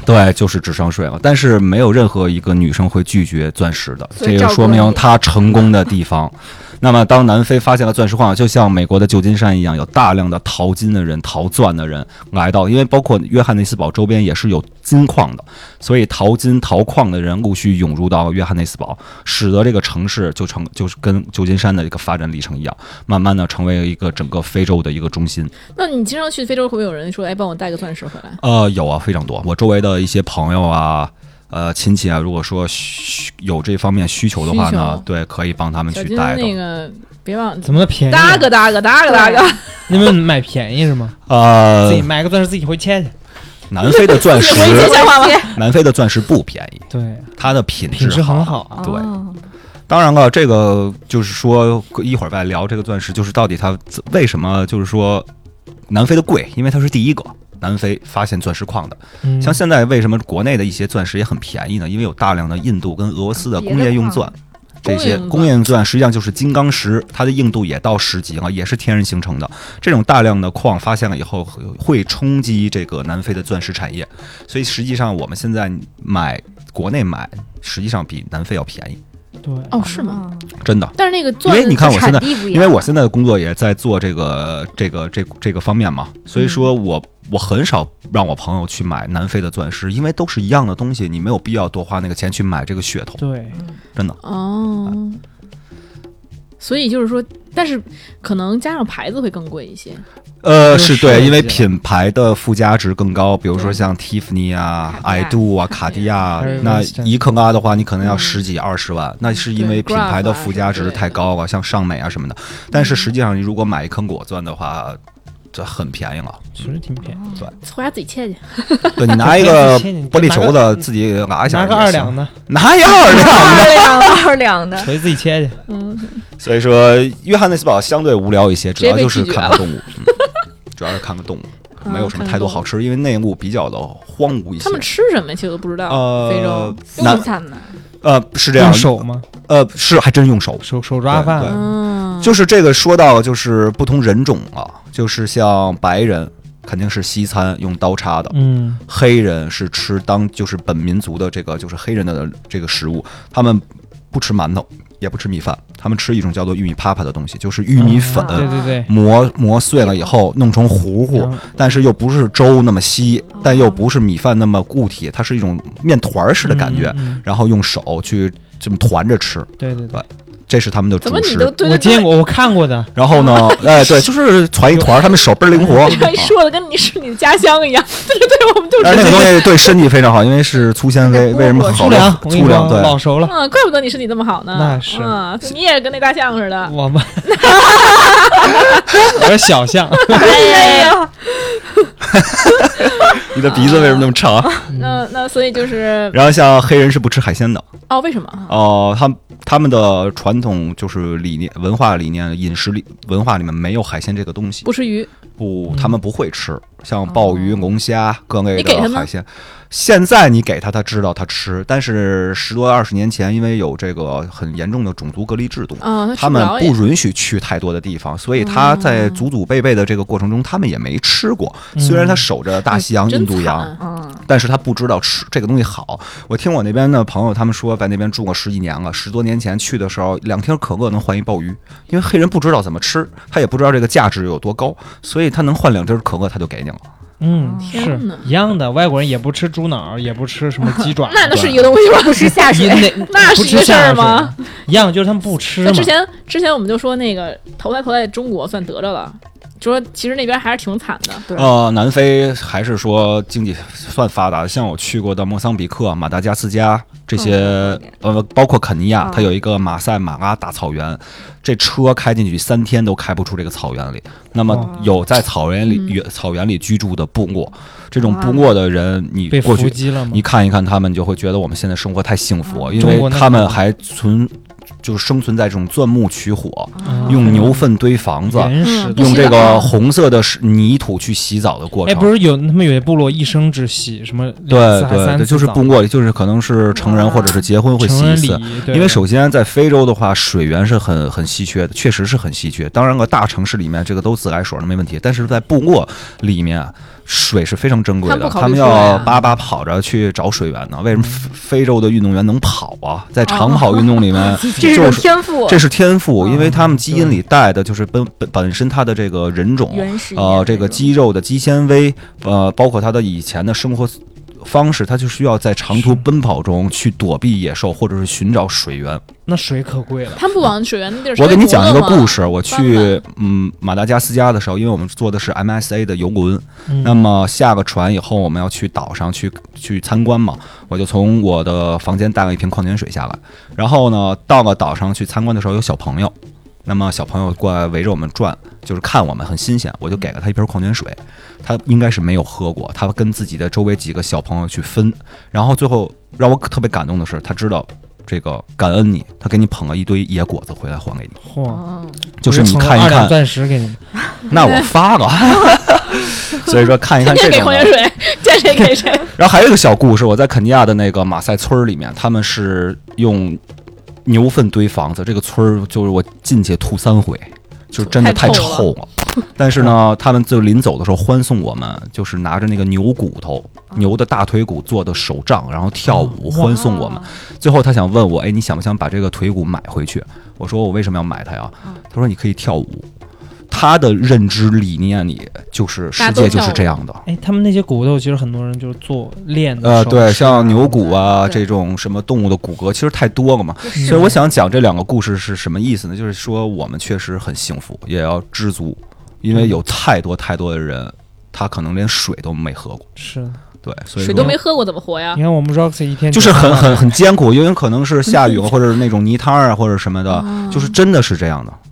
对，就是智商税嘛。但是没有任何一个女生会拒绝钻石的，这个说明它成功的地方。那么，当南非发现了钻石矿，就像美国的旧金山一样，有大量的淘金的人、淘钻的人来到，因为包括约翰内斯堡周边也是有金矿的，所以淘金淘矿的人陆续涌入到约翰内斯堡，使得这个城市就成就是跟旧金山的一个发展历程一样，慢慢的成为了一个整个非洲的一个中心。那你经常去非洲，会不会有人说，哎，帮我带个钻石回来？呃，有啊，非常多。我周围的一些朋友啊。呃，亲戚啊，如果说需有这方面需求的话呢，对，可以帮他们去带那个，别忘怎么便宜？大个大个大个大个，你们买便宜是吗？呃，自己买个钻石自己回切去。南非的钻石，南非的钻石不便宜，对，它的品质很好。啊对，当然了，这个就是说一会儿再聊这个钻石，就是到底它为什么就是说南非的贵，因为它是第一个。南非发现钻石矿的，像现在为什么国内的一些钻石也很便宜呢？因为有大量的印度跟俄罗斯的工业用钻，这些工业用钻实际上就是金刚石，它的硬度也到十级了，也是天然形成的。这种大量的矿发现了以后，会冲击这个南非的钻石产业，所以实际上我们现在买国内买，实际上比南非要便宜。对哦，是吗？真的。但是那个，因为你看我现在，因为我现在的工作也在做这个这个这这个方面嘛，所以说我我很少让我朋友去买南非的钻石，因为都是一样的东西，你没有必要多花那个钱去买这个噱头。对，真的。哦。所以就是说，但是可能加上牌子会更贵一些。呃，是对，因为品牌的附加值更高，比如说像蒂芙尼啊、爱杜啊、卡地亚，那一克拉的话，你可能要十几二十万，那是因为品牌的附加值太高了，像尚美啊什么的。但是实际上，你如果买一坑果钻的话，这很便宜了，其实挺便宜。对，回家自己切去。对你拿一个玻璃球子自己拿一下，拿个二两的，拿一二两的，二两的，可以自己切去。嗯。所以说，约翰内斯堡相对无聊一些，主要就是看个动物。主要是看个动物，没有什么太多好吃，因为内陆比较的荒芜一些。他们吃什么？其实都不知道。呃，非洲西餐吗？呃，是这样。用手吗？呃，是，还真用手，手手抓饭。嗯，就是这个说到就是不同人种啊，就是像白人肯定是西餐用刀叉的，嗯，黑人是吃当就是本民族的这个就是黑人的这个食物，他们不吃馒头。也不吃米饭，他们吃一种叫做玉米啪啪的东西，就是玉米粉，对对对，磨磨碎了以后弄成糊糊，但是又不是粥那么稀，但又不是米饭那么固体，它是一种面团儿似的感觉，然后用手去这么团着吃，对对对。这是他们的主食，我见过，我看过的。然后呢，哎，对，就是团一团，他们手倍儿灵活。你说的跟你是你的家乡一样，对对，我们就是。那个东西对身体非常好，因为是粗纤维，为什么好？粗粮，粗粮，对，老熟了。嗯，怪不得你身体这么好呢。那是，嗯，你也跟那大象似的。我们，我是小象。哎呀。你的鼻子为什么那么长？那那所以就是，然后像黑人是不吃海鲜的哦？为什么？哦，他他们的传统就是理念、文化理念、饮食里文化里面没有海鲜这个东西。不吃鱼，不，他们不会吃，像鲍鱼、龙虾各类的海鲜。现在你给他，他知道他吃，但是十多二十年前，因为有这个很严重的种族隔离制度，啊，他他们不允许去太多的地方，所以他在祖祖辈辈的这个过程中，他们也没吃过。虽然他守着大西洋、真印度洋，嗯，但是他不知道吃这个东西好。我听我那边的朋友他们说，在那边住过十几年了，十多年前去的时候，两听可乐能换一鲍鱼，因为黑人不知道怎么吃，他也不知道这个价值有多高，所以他能换两瓶可乐，他就给你了。嗯，是一样的。外国人也不吃猪脑，也不吃什么鸡爪，那那是一个东西吗？不吃下水，那 那是一个事儿吗？一样，就是他们不吃。那之前之前我们就说那个投胎投在中国算得着了，就说其实那边还是挺惨的。对呃，南非还是说经济算发达的，像我去过的莫桑比克、马达加斯加这些，呃，包括肯尼亚，它有一个马赛马拉大草原，这车开进去三天都开不出这个草原里。那么哦有在草原里、嗯草原里居住的部落，这种部落的人，你过去你？看一看他们，你就会觉得我们现在生活太幸福，因为他们还存。就是生存在这种钻木取火，嗯用牛粪堆房子，原始的嗯用这个红色的泥土去洗澡的过哎，程。不是有他们有些部落一生只洗什么两对次还对就是部落里，就是可能是成人或者是结婚会洗成人礼一次。仪，对因为首先在非洲的话，水源是很很稀缺的，确实是很稀缺。当然了，大城市里面这个都自来水儿那没问题，但是在部落里面啊，水是非常珍贵的，他们要巴巴跑着去找水源呢。为什么非非洲的运动员能跑啊？在长跑运动里面，这是种天赋，这是天赋，因为嗯他们基因里带的就是本本本身他的这个人种，呃，这个肌肉的肌纤维，呃，包括他的以前的生活方式，它就需要在长途奔跑中去躲避野兽，或者是寻找水源。那水可贵了。他们不往水源的地儿我给你讲一个故事，我去嗯马达加斯加的时候，因为我们坐的是 MSA 的游轮，嗯。那么下个船以后，我们要去岛上去去参观嘛，我就从我的房间带了一瓶矿泉水下来，然后呢，到了岛上去参观的时候，有小朋友，那么小朋友过来围着我们转，就是看我们很新鲜，我就给了他一瓶矿泉水，他应该是没有喝过，他跟自己的周围几个小朋友去分，然后最后让我特别感动的是，他知道。这个感恩你，他给你捧了一堆野果子回来还给你，嚯，就是你看一看，钻石给你，那我发了，所以说看一看这种的。矿泉水，见谁给谁。然后还有一个小故事，我在肯尼亚的那个马赛村里面，他们是用牛粪堆房子，这个村儿就是我进去吐三回，就是真的太太臭了臭了。但是呢，他们就临走的时候欢送我们，就是拿着那个牛骨头、牛的大腿骨做的手杖，然后跳舞欢送我们。最后他想问我，哎，你想不想把这个腿骨买回去？我说我为什么要买它呀？他说你可以跳舞。他的认知理念里就是世界就是这样的。哎，他们那些骨头其实很多人就是做练的呃，对，像牛骨啊这种什么动物的骨骼，其实太多了嘛。所以我想讲这两个故事是什么意思呢？就是说我们确实很幸福，也要知足，因为有太多太多的人，他可能连水都没喝过。是，对，所以水说都没喝过怎么活呀你？看我们 Roxy 一天就是很很很很艰苦，因为可能是下雨了，或者是那种泥滩儿啊，或者什么的，就是真的是这样的啊。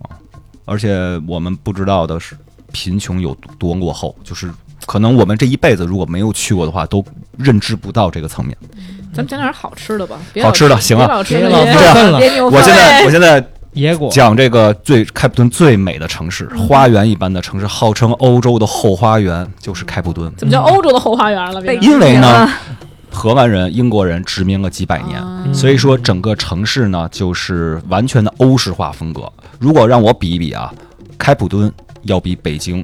而且我们不知道的是，贫穷有多落后，就是可能我们这一辈子如果没有去过的话，都认知不到这个层面。咱们讲点好吃的吧，别好吃的行啊别老吃别老那些这样。分了别牛粪我现在我现在野果，讲这个最开普敦最美的城市，花园一般的城市，号称欧洲的后花园，就是开普敦。怎么叫欧洲的后花园了？因为呢啊，荷兰人、英国人殖民了几百年，啊所以说整个城市呢就是完全的欧式化风格。如果让我比一比啊，开普敦要比北京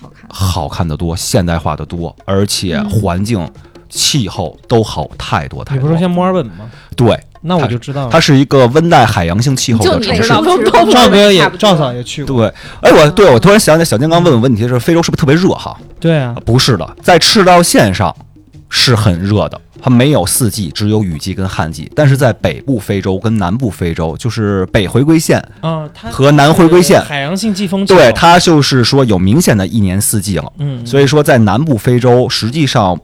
好看，好看的多，现代化的多，而且环境、气候都好太多太多你不是说。像墨尔本吗？对，那我就知道了。它是一个温带海洋性气候的城市赵哥也赵嫂也去过，对，哎，我对我突然想起来，小金刚问我问题是非洲是不是特别热哈？对啊，不是的，在赤道线上是很热的，它没有四季，只有雨季跟旱季。但是在北部非洲跟南部非洲，就是北回归线，啊，和南回归线海洋性季风，对它就是说有明显的一年四季了。嗯，所以说在南部非洲实际上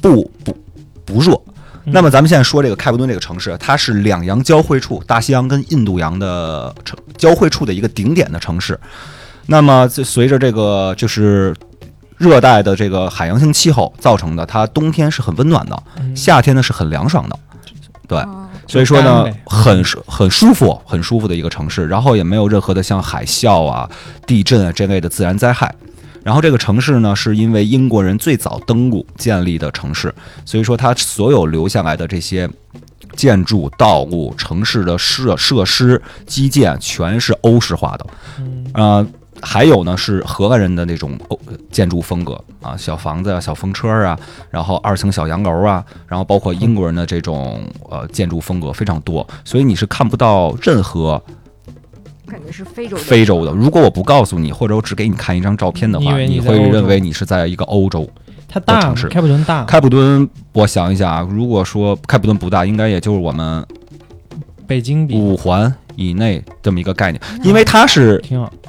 不不不热。嗯那么咱们现在说这个开普敦这个城市，它是两洋交汇处，大西洋跟印度洋的城交汇处的一个顶点的城市。那么这随着这个就是热带的这个海洋性气候造成的，它冬天是很温暖的，嗯夏天呢是很凉爽的。对，哦所以说呢，很舒很舒服，很舒服的一个城市，然后也没有任何的像海啸啊、地震啊这类的自然灾害。然后这个城市呢，是因为英国人最早登陆建立的城市，所以说它所有留下来的这些建筑、道路、城市的设设施、基建，全是欧式化的。呃，还有呢是荷兰人的那种欧建筑风格啊，小房子啊、小风车啊，然后二层小洋楼啊，然后包括英国人的这种呃建筑风格非常多，所以你是看不到任何感觉是非洲非洲的。如果我不告诉你，或者我只给你看一张照片的话，你会认为你是在一个欧洲。它大城市。开普敦大，开普敦，我想一想啊，如果说开普敦不大，应该也就是我们北京比。五环以内这么一个概念，因为它是。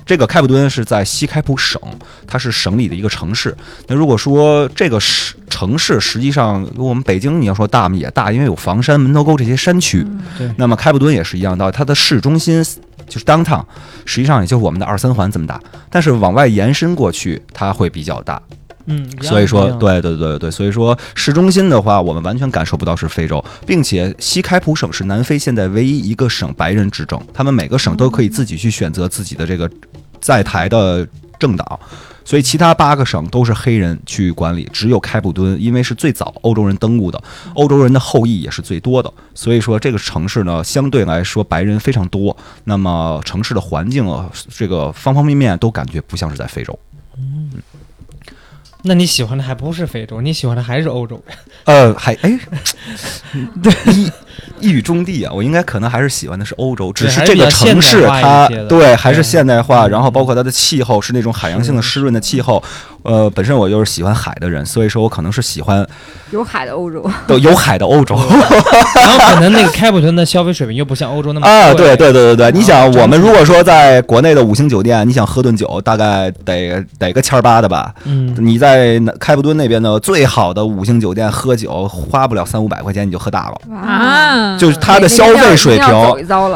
这个开普敦是在西开普省，它是省里的一个城市。那如果说这个市城市实际上，我们北京你要说大嘛也大，因为有房山、门头沟这些山区。那么开普敦也是一样到，它的市中心就是 downtown，实际上也就是我们的二三环这么大，但是往外延伸过去，它会比较大。嗯，所以说，对对对对，所以说市中心的话，我们完全感受不到是非洲，并且西开普省是南非现在唯一一个省白人执政，他们每个省都可以自己去选择自己的这个在台的政党，所以其他八个省都是黑人去管理，只有开普敦因为是最早欧洲人登陆的，欧洲人的后裔也是最多的，所以说这个城市呢相对来说白人非常多，那么城市的环境啊，这个方方面面都感觉不像是在非洲。那你喜欢的还不是非洲，你喜欢的还是欧洲。呃，还哎，对，一一语中的啊，我应该可能还是喜欢的是欧洲，只是这个城市它对还是现代化，然后包括它的气候是那种海洋性的湿润的气候。呃，本身我就是喜欢海的人，所以说我可能是喜欢有海的欧洲，都有海的欧洲 然后可能那个开普敦的消费水平又不像欧洲那么啊。对对对对对，你想我们如果说在国内的五星酒店，你想喝顿酒，大概得得个千儿八的吧。嗯，你在那开普敦那边的最好的五星酒店喝酒，花不了三五百块钱你就喝大了。啊，就是它的消费水平。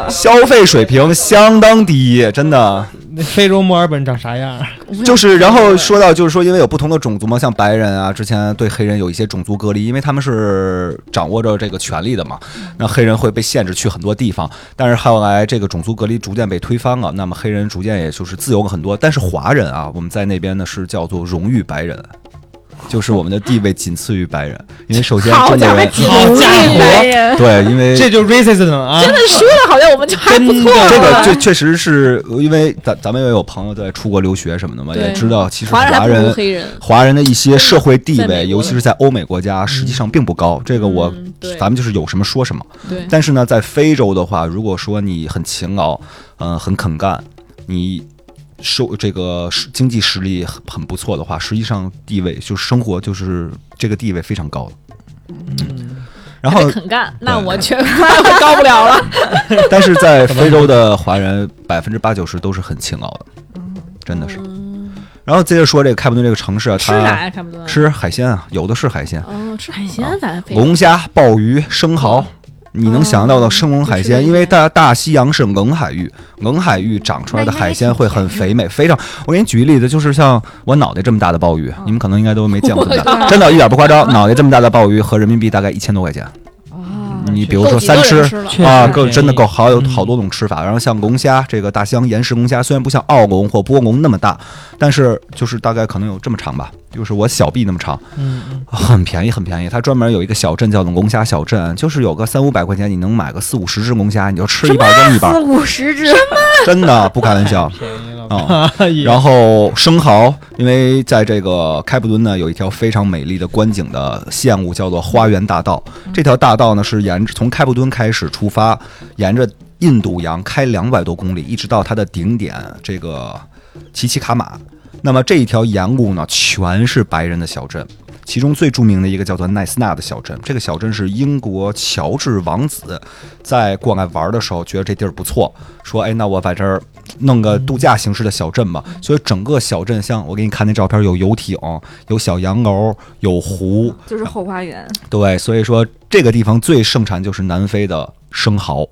消费水平相当低，真的那非洲墨尔本长啥样？就是。然后说到就是说，因为有不同的种族嘛，像白人啊，之前对黑人有一些种族隔离，因为他们是掌握着这个权利的嘛，那黑人会被限制去很多地方。但是后来这个种族隔离逐渐被推翻了，那么黑人逐渐也就是自由了很多。但是华人啊，我们在那边呢是叫做荣誉白人。就是我们的地位仅次于白人，因为首先好家伙，中国人几好家伙，对，因为这就 racism 啊！真的说了好像我们就还不错。这个确确实是因为咱咱们也有朋友在出国留学什么的嘛，也知道其实华人华人的一些社会地位，尤其是在欧美国家，实际上并不高。这个我嗯咱们就是有什么说什么。对，但是呢，在非洲的话，如果说你很勤劳，嗯、很肯干，你收这个经济实力很很不错的话，实际上地位就是生活就是这个地位非常高的。嗯，然后肯干，那我却 高不了了。但是在非洲的华人百分之八九十都是很勤劳的，真的是。然后接着说这个开普敦这个城市啊，吃啥呀？开普敦。吃海鲜啊，有的是海鲜，哦，吃海鲜咱龙虾、鲍鱼、生蚝，你能想到的生龙海鲜，因为大大西洋是冷海域，冷海域长出来的海鲜会很肥美，非常。我给你举个例子，就是像我脑袋这么大的鲍鱼，你们可能应该都没见过这么大，真的，一点不夸张，脑袋这么大的鲍鱼合人民币大概一千多块钱。啊，你比如说三吃啊，够真的够好有嗯好多种吃法。然后像龙虾，这个大西洋岩石龙虾虽然不像澳龙或波龙那么大，但是就是大概可能有这么长吧，就是我小臂那么长，嗯，嗯很便宜，很便宜。它专门有一个小镇叫做龙虾小镇，就是有个三五百块钱，你能买个四五十只龙虾，你就吃一半扔一四半，五十只，真的不开玩笑便宜了啊。然后生蚝，因为在这个开普敦呢，有一条非常美丽的观景的线路，叫做花园大道。这条大道呢是沿着从开普敦开始出发，沿着印度洋开两百多公里，一直到它的顶点这个奇奇卡马。那么这一条沿路呢，全是白人的小镇。其中最著名的一个叫做奈斯纳的小镇，这个小镇是英国乔治王子在过来玩的时候觉得这地儿不错，说哎，那我在这儿弄个度假形式的小镇吧。所以整个小镇像我给你看那照片，有游艇，有小洋楼，有湖，就是后花园。对，所以说这个地方最盛产就是南非的生蚝。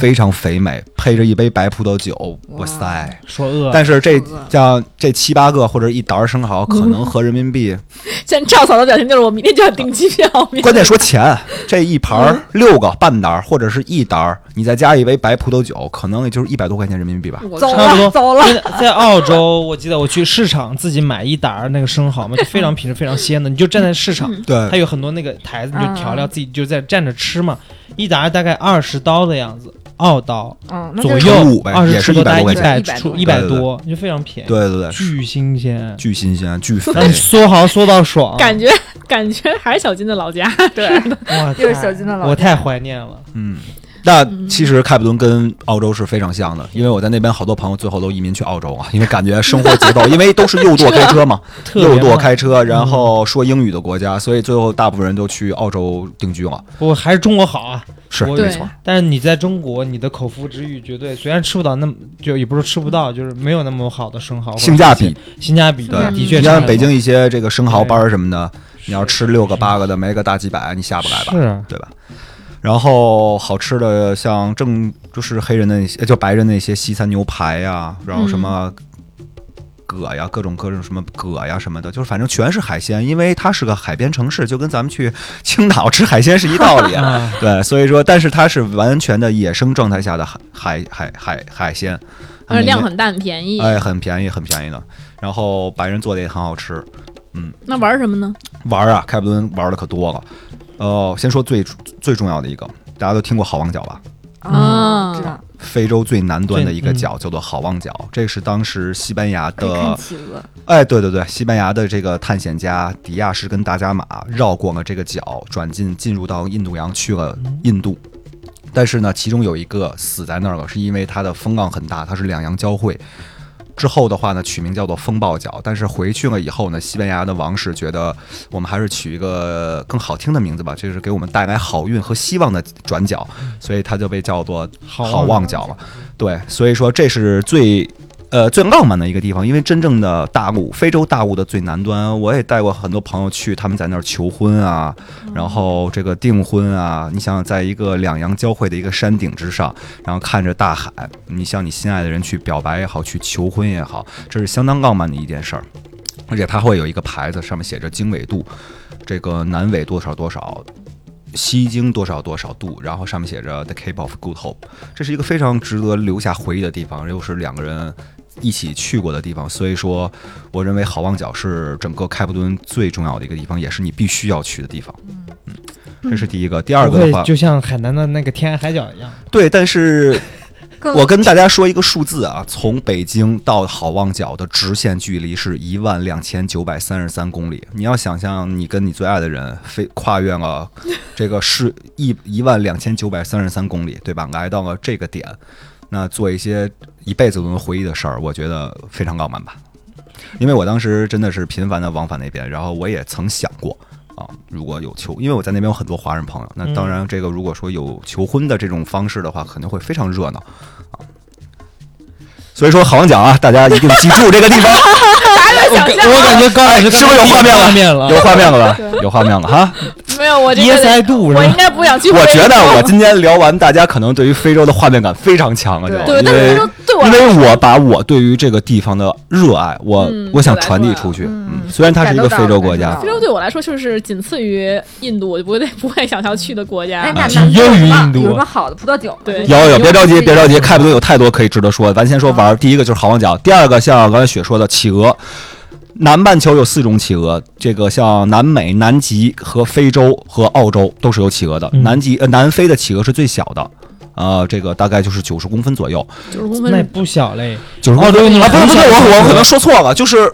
非常肥美，配着一杯白葡萄酒，哇塞，说饿。但是这像这七八个或者一沓生蚝，可能合人民币。现在赵嫂的表情就是我明天就要订机票。关键说钱，这一盘六个半沓或者是一沓，你再加一杯白葡萄酒，可能也就是一百多块钱人民币吧。走了，走了。在澳洲，我记得我去市场自己买一沓那个生蚝嘛，就非常品质非常鲜的，你就站在市场，对，它有很多那个台子，你就调料自己就在站着吃嘛，一沓大概二十刀的样子。二刀左右，二十出头大概一百出一百多，就非常便宜。对对对，巨新鲜，巨新鲜，巨肥，缩蚝缩到爽，感觉感觉还是小金的老家。对，哇，又是小金的老家，我太怀念了。嗯，那其实开普敦跟澳洲是非常像的，因为我在那边好多朋友最后都移民去澳洲啊，因为感觉生活节奏，因为都是右舵开车嘛，右舵开车，然后说英语的国家，所以最后大部分人都去澳洲定居了。不，还是中国好啊。是没错，但是你在中国，你的口腹之欲绝对虽然吃不到那么，就也不是吃不到，就是没有那么好的生蚝，性价比，性价比对，的确。你像北京一些这个生蚝班什么的，你要吃六个八个的，没个大几百，你下不来吧？是，对吧？然后好吃的像正就是黑人的那些，就白人那些西餐牛排呀，然后什么。蛤呀，各种各种什么蛤呀什么的，就是反正全是海鲜，因为它是个海边城市，就跟咱们去青岛吃海鲜是一道理。对，所以说，但是它是完全的野生状态下的海海海海海鲜，而且量很大，很便宜。哎，很便宜，很便宜的。然后白人做的也很好吃。嗯，那玩什么呢？玩啊，开普敦玩的可多了。呃，先说最最重要的一个，大家都听过好望角吧？啊，知道。非洲最南端的一个角叫做好望角，这是当时西班牙的企鹅。哎，对对对，西班牙的这个探险家迪亚士跟达伽马绕过了这个角，转进进入到印度洋去了印度。但是呢，其中有一个死在那儿了，是因为它的风浪很大，它是两洋交汇。之后的话呢，取名叫做风暴角。但是回去了以后呢，西班牙的王室觉得我们还是取一个更好听的名字吧，这是给我们带来好运和希望的转角，所以它就被叫做好望角了。对，所以说这是最。呃，最浪漫的一个地方，因为真正的大陆，非洲大陆的最南端，我也带过很多朋友去，他们在那儿求婚啊，然后这个订婚啊，你想想，在一个两洋交汇的一个山顶之上，然后看着大海，你向你心爱的人去表白也好，去求婚也好，这是相当浪漫的一件事儿，而且它会有一个牌子，上面写着经纬度，这个南纬多少多少。西经多少多少度，然后上面写着 The Cape of Good Hope，这是一个非常值得留下回忆的地方，又是两个人一起去过的地方，所以说，我认为好望角是整个开普敦最重要的一个地方，也是你必须要去的地方。嗯，这是第一个，第二个的话，就像海南的那个天涯海角一样。对，但是。我跟大家说一个数字啊，从北京到好望角的直线距离是一万两千九百三十三公里。你要想象你跟你最爱的人飞跨越了这个是一一万两千九百三十三公里，对吧？来到了这个点，那做一些一辈子都能回忆的事儿，我觉得非常浪漫吧。因为我当时真的是频繁的往返那边，然后我也曾想过。啊，如果有求，因为我在那边有很多华人朋友，那当然这个如果说有求婚的这种方式的话，肯定会非常热闹啊。所以说好望角啊，大家一定记住这个地方。我感觉高老师是不是有画面了？有画面了吧？有画面了哈。没有，我椰塞度，我应该不想去。我觉得我今天聊完，大家可能对于非洲的画面感非常强了，就对，因为因为我把我对于这个地方的热爱，我我想传递出去。嗯，虽然它是一个非洲国家，非洲对我来说就是仅次于印度，我不会不会想要去的国家。仅优于印度。有个好的葡萄酒，对，有有，别着急，别着急，开普敦有太多可以值得说的。咱先说玩，第一个就是好望角，第二个像刚才雪说的企鹅。南半球有四种企鹅，这个像南美、南极和非洲和澳洲都是有企鹅的。南极呃南非的企鹅是最小的，呃，这个大概就是九十公分左右。九十公分那不小嘞。九十公分啊，不是不是，我我可能说错了，就是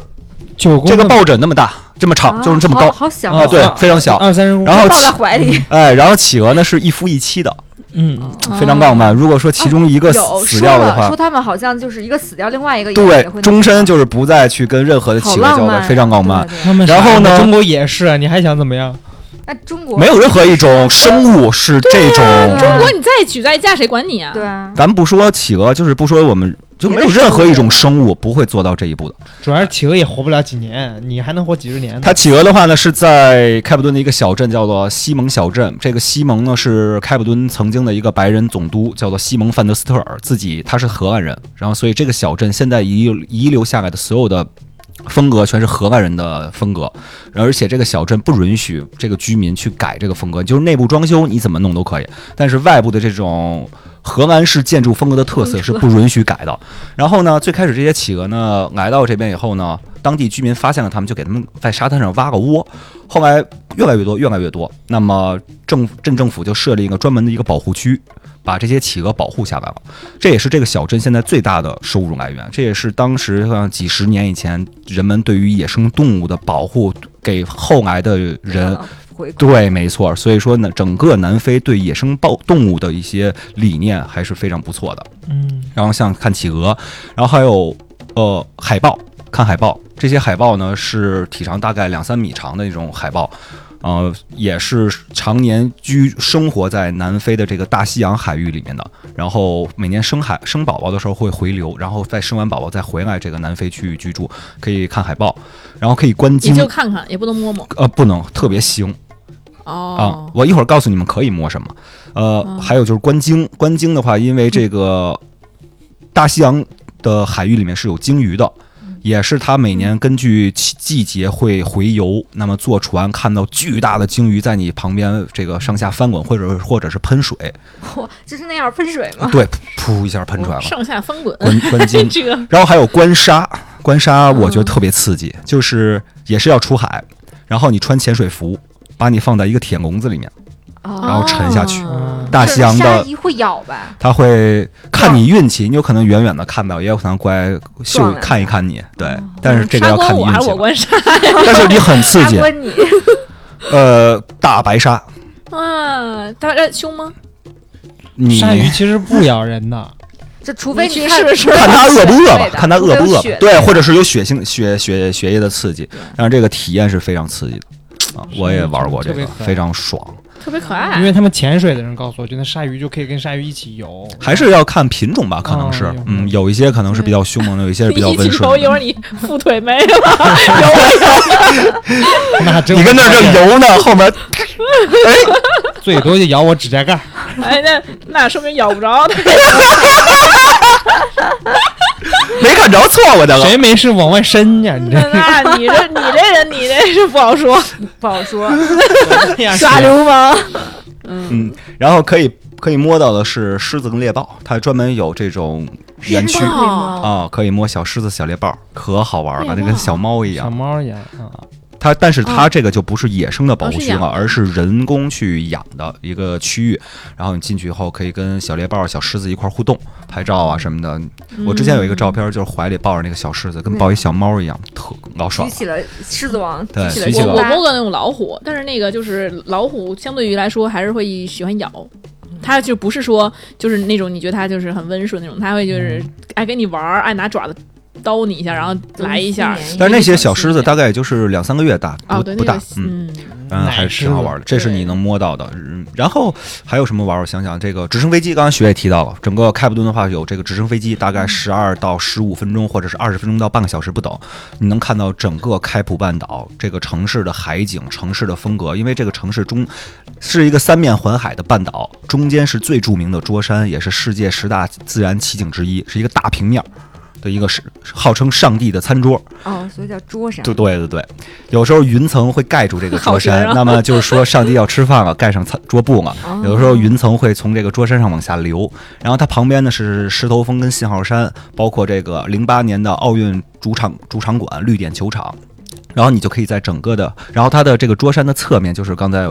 九这个抱枕那么大，这么长，就是这么高，好小啊，对，非常小，二三十公分，然后抱在怀里。哎，然后企鹅呢是一夫一妻的。嗯，非常浪漫。如果说其中一个死掉的话，说他们好像就是一个死掉，另外一个对，终身就是不再去跟任何的企鹅交流，非常浪漫。然后呢，中国也是，你还想怎么样？那中国没有任何一种生物是这种。中国你再举再嫁谁管你啊？对啊，咱不说企鹅，就是不说我们。就没有任何一种生物不会做到这一步的。主要是企鹅也活不了几年，你还能活几十年。它企鹅的话呢，是在开普敦的一个小镇，叫做西蒙小镇。这个西蒙呢，是开普敦曾经的一个白人总督，叫做西蒙范德斯特尔，自己他是河岸人。然后，所以这个小镇现在遗遗留下来的所有的风格，全是河岸人的风格。而且这个小镇不允许这个居民去改这个风格，就是内部装修你怎么弄都可以，但是外部的这种。荷兰式建筑风格的特色是不允许改的。然后呢，最开始这些企鹅呢来到这边以后呢，当地居民发现了他们，就给他们在沙滩上挖个窝。后来越来越多，越来越多，那么政镇政府就设立一个专门的一个保护区，把这些企鹅保护下来了。这也是这个小镇现在最大的收入来源。这也是当时像几十年以前人们对于野生动物的保护给后来的人。对，没错。所以说呢，整个南非对野生豹动物的一些理念还是非常不错的。嗯，然后像看企鹅，然后还有呃海豹，看海豹。这些海豹呢是体长大概两三米长的那种海豹，呃，也是常年居生活在南非的这个大西洋海域里面的。然后每年生海生宝宝的时候会回流，然后再生完宝宝再回来这个南非区域居住，可以看海豹，然后可以观鲸，也就看看，也不能摸摸。呃，不能，特别腥。哦，啊，我一会儿告诉你们可以摸什么。呃，还有就是观鲸，观鲸的话，因为这个大西洋的海域里面是有鲸鱼的，也是它每年根据季节会回游。那么坐船看到巨大的鲸鱼在你旁边这个上下翻滚，或者或者是喷水。嚯，就是那样喷水吗？对，噗一下喷出来了。上下翻滚，观观鲸。然后还有观鲨，观鲨我觉得特别刺激，就是也是要出海，然后你穿潜水服。把你放在一个铁笼子里面，然后沉下去。大西洋的鲨鱼会咬吧？它会看你运气，你有可能远远的看到，也有可能过来秀看一看你。对，但是这个要看你运气。但是你很刺激。呃，大白鲨。啊，它凶吗？鲨鱼其实不咬人的，这除非你是不是看它饿不饿吧？看它饿不饿？对，或者是有血性血血血液的刺激，但是这个体验是非常刺激的啊。我也玩过这个，非常爽，特别可爱。因为他们潜水的人告诉我，就那鲨鱼就可以跟鲨鱼一起游。还是要看品种吧，可能是，嗯，有一些可能是比较凶猛的，有一些是比较温顺。一会儿你副腿没了，游 你跟那儿正游呢，后面，哎，最多就咬我指甲盖。哎，那那说明咬不着他。没看着错误的了，谁没事往外伸呀？你这，那你这你这人，你这是不好说，不好说，耍流氓。嗯，然后可以可以摸到的是狮子跟猎豹，它专门有这种园区。啊，可以摸小狮子、小猎豹，可好玩了，就跟小猫一样，小猫一样啊。它，但是它这个就不是野生的保护区了，而是人工去养的一个区域。然后你进去以后，可以跟小猎豹、小狮子一块互动、拍照啊什么的。我之前有一个照片，就是怀里抱着那个小狮子，跟抱一小猫一样，特老爽。举起了狮子王，对，举起了。我摸过那种老虎，但是那个就是老虎，相对于来说还是会喜欢咬。它就不是说就是那种你觉得它就是很温顺那种，它会就是爱跟你玩，爱拿爪子。叨你一下，然后来一下。但是那些小狮子大概也就是两三个月大，不不大，嗯嗯，还是挺好玩的。这是你能摸到的。然后还有什么玩？我想想，这个直升飞机，刚刚学也提到了，整个开普敦的话有这个直升飞机，大概十二到十五分钟，或者是二十分钟到半个小时不等，你能看到整个开普半岛这个城市的海景、城市的风格。因为这个城市中是一个三面环海的半岛，中间是最著名的桌山，也是世界十大自然奇景之一，是一个大平面。的一个是号称上帝的餐桌哦，所以叫桌山。对对对对，有时候云层会盖住这个桌山，那么就是说上帝要吃饭了，盖上餐桌布了。有的时候云层会从这个桌山上往下流，然后它旁边呢是石头峰跟信号山，包括这个零八年的奥运主场主场馆绿点球场，然后你就可以在整个的，然后它的这个桌山的侧面就是刚才。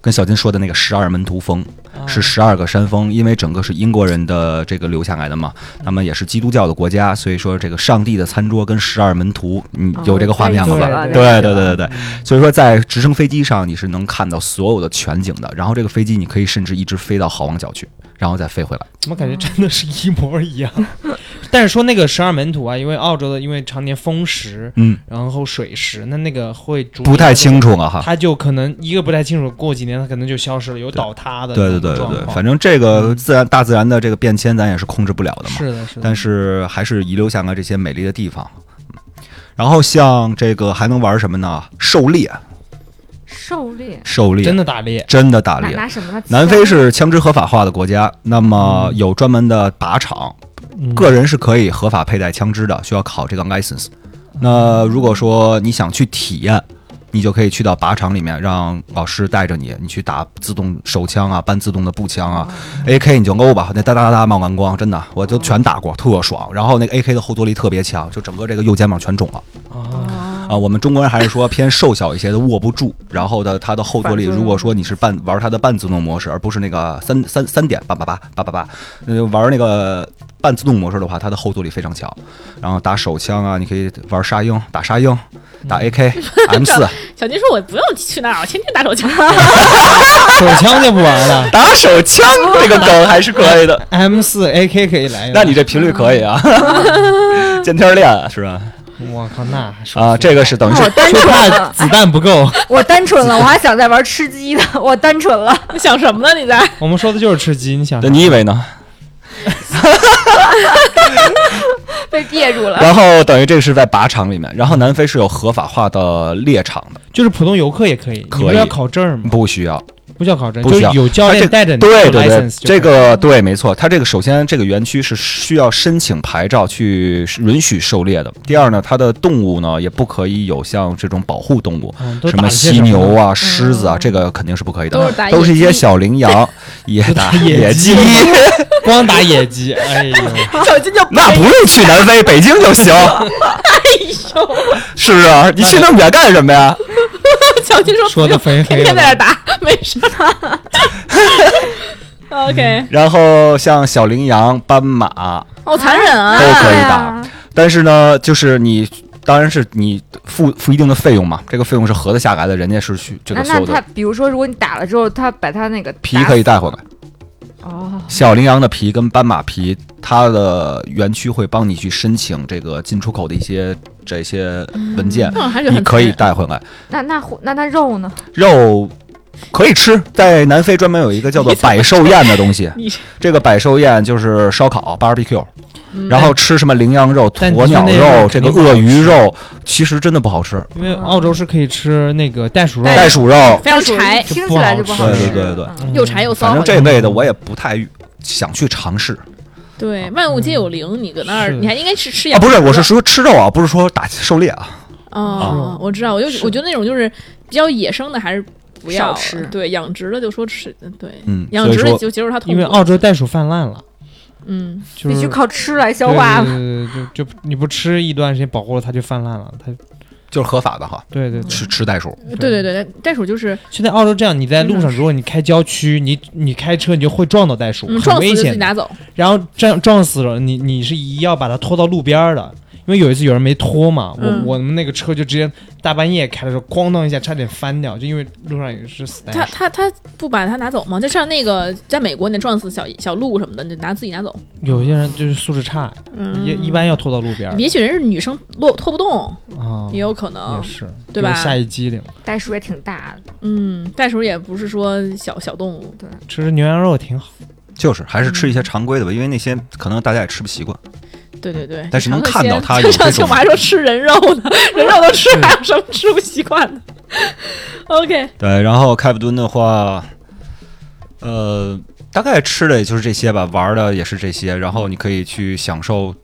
跟小金说的那个十二门徒峰是十二个山峰，因为整个是英国人的这个留下来的嘛，那么也是基督教的国家，所以说这个上帝的餐桌跟十二门徒，你有这个画面了吧？对对对对对，所以说在直升飞机上你是能看到所有的全景的，然后这个飞机你可以甚至一直飞到好望角去。然后再飞回来，怎么感觉真的是一模一样？但是说那个十二门徒啊，因为澳洲的因为常年风蚀，嗯，然后水蚀，那那个会不太清楚了哈。他就可能一个不太清楚，过几年他可能就消失了，有倒塌的。对对对对对，反正这个自然大自然的这个变迁，咱也是控制不了的嘛。是的，是的。但是还是遗留下了这些美丽的地方。然后像这个还能玩什么呢？狩猎。狩猎，狩猎，真的打猎，真的打猎。拿什么？南非是枪支合法化的国家，那么有专门的靶场，个人是可以合法佩戴枪支的，需要考这个 license。那如果说你想去体验，你就可以去到靶场里面，让老师带着你，你去打自动手枪啊，半自动的步枪啊，AK 你就欧吧，那哒哒哒哒冒蓝光，真的，我就全打过，特爽。然后那个 AK 的后坐力特别强，就整个这个右肩膀全肿了。啊，我们中国人还是说偏瘦小一些的，握不住。然后的它的后坐力，如果说你是半玩它的半自动模式，而不是那个三三三点八八八八八八，那玩那个半自动模式的话，它的后坐力非常强。然后打手枪啊，你可以玩沙鹰，打沙鹰，打 AK M 四。小金说：“我不用去那儿，我天天打手枪。手枪就不玩了，打手枪这个梗还是可以的。M 四 AK 可以来，那你这频率可以啊，见天练是吧？”我靠，那啊，这个是等于是就怕子弹不够。我单纯了，我还想在玩吃鸡呢，我单纯了。你想什么呢？你在？我们说的就是吃鸡，你想？你以为呢？被憋住了。然后等于这个是在靶场里面，然后南非是有合法化的猎场的，就是普通游客也可以，可以要考证吗？不需要。不需要考证，不需要有教练带着你。对对对，这个对，没错。它这个首先这个园区是需要申请牌照去允许狩猎的。第二呢，它的动物呢也不可以有像这种保护动物，什么犀牛啊、狮子啊，这个肯定是不可以的。都是一些小羚羊，野打野鸡，光打野鸡。哎呦，小金就那不用去南非，北京就行。哎呦，是不是，你去那么远干什么呀？小金说：“说的非天天在这打，没事。”OK。然后像小羚羊、斑马，好残忍啊，都可以打。但是呢，就是你，当然是你付付一定的费用嘛，这个费用是合得下来的。人家是去这个所有的。那他比如说，如果你打了之后，他把他那个皮可以带回来。哦。小羚羊的皮跟斑马皮，它的园区会帮你去申请这个进出口的一些。这些文件你可以带回来。那那那那肉呢？肉可以吃，在南非专门有一个叫做百寿宴的东西。这个百寿宴就是烧烤 barbecue，然后吃什么羚羊肉、鸵鸟肉、这个鳄鱼肉，其实真的不好吃。因为澳洲是可以吃那个袋鼠肉，袋鼠肉非常柴，听起来就不好吃。对对对对，又柴又骚。反正这类的我也不太想去尝试。对，万物皆有灵，你搁那儿，你还应该是吃羊？不是，我是说吃肉啊，不是说打狩猎啊。哦，我知道，我就我觉得那种就是比较野生的，还是不要吃。对，养殖的就说吃，对，嗯，养殖的就接受它。因为澳洲袋鼠泛滥了，嗯，必须靠吃来消化。对对对，就就你不吃一段时间，保护了它就泛滥了，它。就是合法的哈，对对，吃吃袋鼠，对对对，袋鼠就是现在澳洲这样，你在路上，如果你开郊区，你你开车你就会撞到袋鼠，很危险，拿走，然后撞撞死了，你你是一要把它拖到路边的。因为有一次有人没拖嘛，我我们那个车就直接大半夜开的时候，咣当一下差点翻掉，就因为路上也是死袋鼠。他他他不把它拿走吗？就像那个在美国那撞死小小鹿什么的，你拿自己拿走。有些人就是素质差，也一般要拖到路边。也许人是女生，落拖不动啊，也有可能，也是对吧？下一机灵。袋鼠也挺大的，嗯，袋鼠也不是说小小动物，对，吃吃牛羊肉挺好。就是还是吃一些常规的吧，因为那些可能大家也吃不习惯。对对对，但是能看到他有这 种。我还说吃人肉呢，人肉都吃，还有什么吃不习惯的？OK。对，然后开普敦的话，呃，大概吃的也就是这些吧，玩的也是这些，然后你可以去享受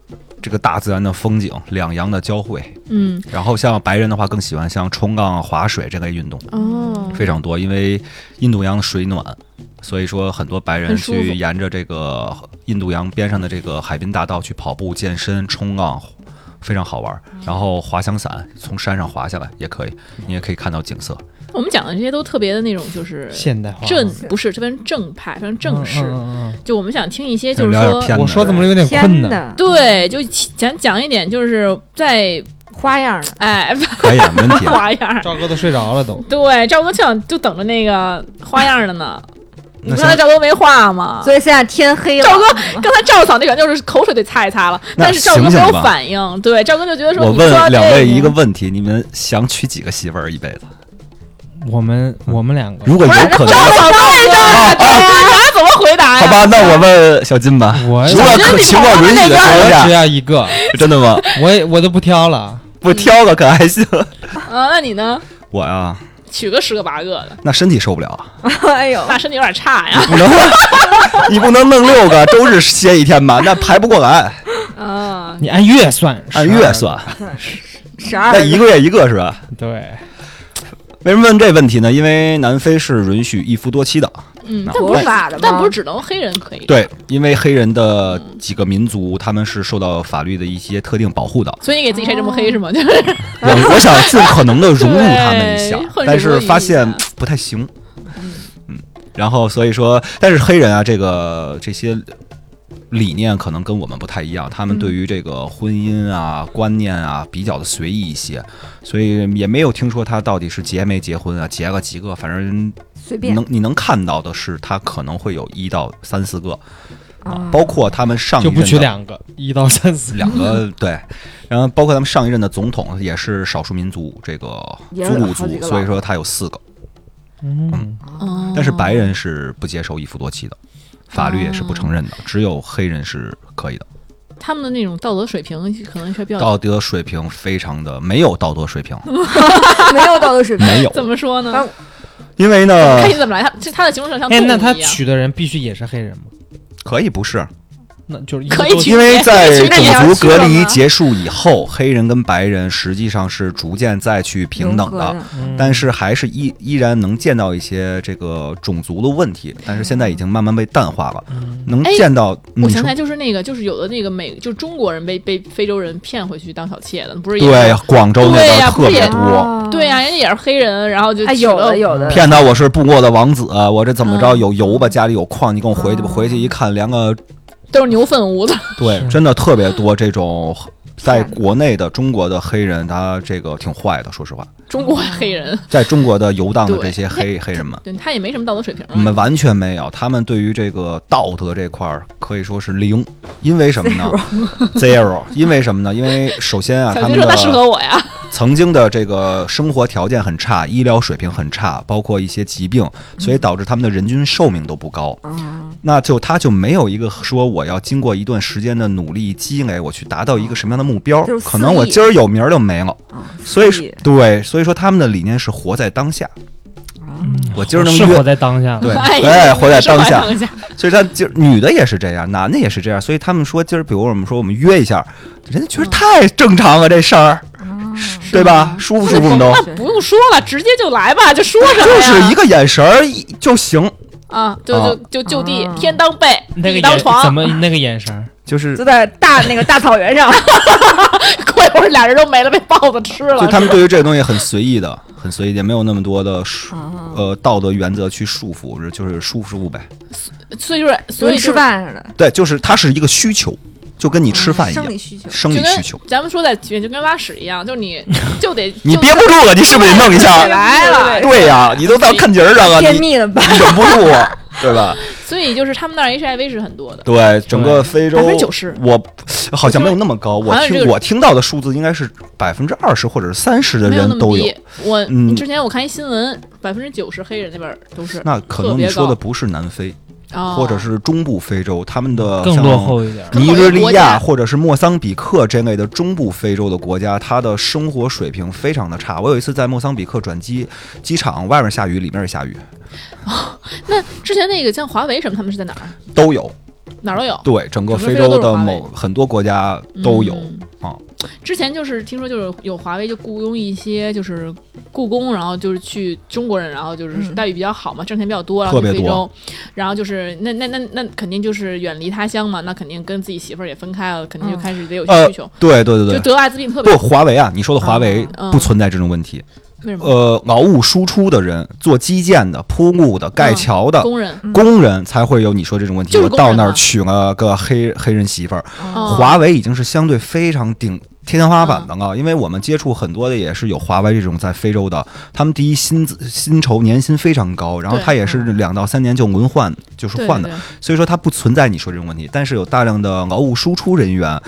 这个大自然的风景，两洋的交汇。嗯。然后像白人的话，更喜欢像冲浪、划水这类运动。哦。非常多，因为印度洋水暖。所以说，很多白人去沿着这个印度洋边上的这个海滨大道去跑步、健身、冲浪，非常好玩。然后滑翔伞从山上滑下来也可以，你也可以看到景色。我们讲的这些都特别的那种，就是现代化正不是特别正派，非常正式。就我们想听一些，就是说，我说怎么有点困难？对，就讲讲一点，就是在花样的，哎可以，没问题。花样。赵哥都睡着了都。对，赵哥就想就等着那个花样的呢。刚才赵哥没话吗？所以现在天黑了。赵哥刚才赵嫂那边就是口水得擦一擦了，但是赵哥没有反应。对，赵哥就觉得说，我问两位一个问题：你们想娶几个媳妇儿一辈子？我们我们两个，如果有可能，赵嫂对的，对呀，你还怎么回答呀？好吧，那我问小金吧。我如果可情况允许的情况我只下，要一个，真的吗？我也我都不挑了。不挑了可还行。啊，那你呢？我呀，娶个十个八个的，那身体受不了啊，哎呦，那身体有点差呀。不能，你不能弄六个，周日歇一天吧，那排不过来。啊，你按月算，按月算，十二那一个月一个是吧？对，为什么问这问题呢？因为南非是允许一夫多妻的，嗯，不是，法的？但不是只能黑人可以。，对，因为黑人的几个民族他们是受到法律的一些特定保护的。所以你给自己晒这么黑是吗？就是 我我想尽可能的融入他们一下，但是发现不太行。嗯，然后所以说，但是黑人啊，这个这些理念可能跟我们不太一样，他们对于这个婚姻啊、观念啊比较的随意一些，所以也没有听说他到底是结没结婚啊，结了几个，反正随便。能你能看到的是，他可能会有一到三四个，啊。包括他们上一就不任两个，一到三四。两个 对，然后包括他们上一任的总统也是少数民族，这个也有祖鲁族所以说他有四个，嗯，哦。但是白人是不接受一夫多妻的，法律也是不承认的，只有黑人是可以的。他们的那种道德水平可能是比较道德水平非常的没有道德水平，没有道德水平。没有，怎么说呢？啊因为呢看你怎么来，他这他的形容上像哎，那他动物一样。娶的人必须也是黑人吗？可以不是，那就是可以因为在种族隔离结束以后，黑人跟白人实际上是逐渐再去平等的。但是还是依依然能见到一些这个种族的问题，但是现在已经慢慢被淡化了，能哎见到。我想起来，就是那个，就是有的那个美，就是中国人被被非洲人骗回去当小妾的，不是也对广州那边特别多，啊对呀、人家也是黑人，然后就有的有的，骗他我是部落的王子，我这怎么着嗯。有油吧，家里有矿，你跟我回去吧。哦。回去一看，连个都是牛粪屋子。对，真的特别多这种。在国内的中国的黑人，他这个挺坏的，说实话，中国黑人，在中国的游荡的这些黑 黑人们，对他也没什么道德水平啊。我们完全没有，他们对于这个道德这块儿可以说是零，因为什么呢？zero，因为什么呢？因为首先啊，他们他适合我呀，曾经的这个生活条件很差，医疗水平很差，包括一些疾病，所以导致他们的人均寿命都不高。啊，那就他就没有一个说我要经过一段时间的努力积累，我去达到一个什么样的目标就是，可能我今儿有名儿就没了。啊所以对，所以说他们的理念是活在当下。啊我今儿能约是活在当下。对，哎哎，活在当下。当下。所以他今儿女的也是这样，男的也是这样，所以他们说今儿，比如我们说我们约一下，人家觉得太正常了这事儿，对吧？舒服舒服都，那不用说了，直接就来吧，就说什么就？是一个眼神儿一就行，啊，就啊就就就地啊天当被，那个当床，怎么那个眼神儿？就是就在大那个大草原上，过一会儿俩人都没了，被豹子吃了。就他们对于这个东西很随意的，很随意也，没有那么多的呃道德原则去束缚，就是舒服舒服呗。所以就是所以吃饭似的，对，就是它是一个需求，就跟你吃饭一样生，理需求。生理需求。咱们说在就跟拉屎一样，就是你就得 你憋不住了，你是不是得弄一下？来了对呀，你都到看节儿上了，你便秘了吧？你忍不住，对吧？所以就是他们那儿 HIV 是很多的。对，整个非洲百分之九十我好像没有那么高，我听这个我听到的数字应该是百分之二十或者是三十的人都有。我、嗯之前我看一新闻，百分之九十黑人那边都是，那可能你说的不是南非，哦、或者是中部非洲，他们的更像落后一点。尼日利亚或者是莫桑比克这类的中部非洲的国家，它的生活水平非常的差。我有一次在莫桑比克转机，机场外面下雨，里面也下雨，哦那之前那个像华为什么，他们是在哪儿？都有。哪儿都有。对，整个非洲的某很多国家都有嗯啊。之前就是听说就是有华为就雇佣一些就是雇工，然后就是去中国人，然后就是嗯待遇比较好嘛，挣钱比较多，然后特别去非洲多，然后就是那那那那肯定就是远离他乡嘛，那肯定跟自己媳妇儿也分开了，肯定就嗯开始得有呃需求，，对对对对，就得艾滋病特别不，华为啊，你说的华为嗯不存在这种问题，为什么？呃，劳务输出的人，做基建的、铺路的、盖桥的。工人工人才会有你说这种问题。就是我到那儿娶了个黑黑人媳妇儿，哦华为已经是相对非常顶天天花板的啊，因为我们接触很多的也是有华为这种在非洲的，他们第一薪资薪酬年薪非常高，然后他也是两到三年就轮换，就是换的，所以说它不存在你说这种问题。但是有大量的劳务输出人员，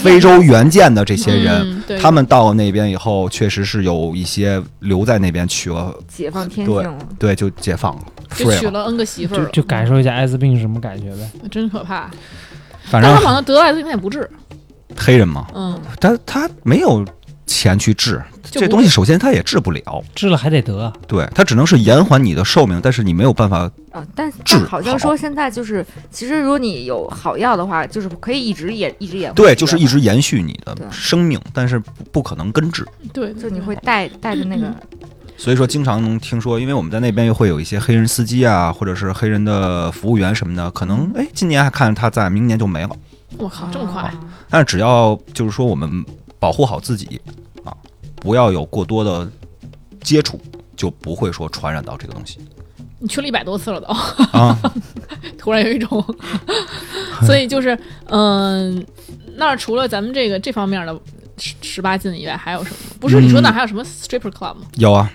非洲援建的这些人。他们到那边以后，确实是有一些留在那边娶了，解放天对性了。对，就解放了就。娶了 N 个媳妇儿，就就感受一下艾滋病是什么感觉呗。真可怕。反正他好像得了艾滋病他也不治，黑人嘛，嗯，他他没有钱去治这东西，首先他也治不了。治了还得得，对，他只能是延缓你的寿命，但是你没有办法。啊，但治好像说现在就是，其实如果你有好药的话，就是可以一直延一直延。对，就是一直，延续你的生命，但是不不可能根治。对，就你会带带着那个所以说，经常能听说，因为我们在那边又会有一些黑人司机啊，或者是黑人的服务员什么的，可能哎，今年还看他在，明年就没了。我靠，这么快，但是只要就是说我们保护好自己啊，不要有过多的接触，就不会说传染到这个东西。你去了一百多次了都，啊。突然有一种，所以就是，嗯、那儿除了咱们这个这方面的十十八禁以外，还有什么？不是你说那儿还有什么 stripper club 吗？有啊，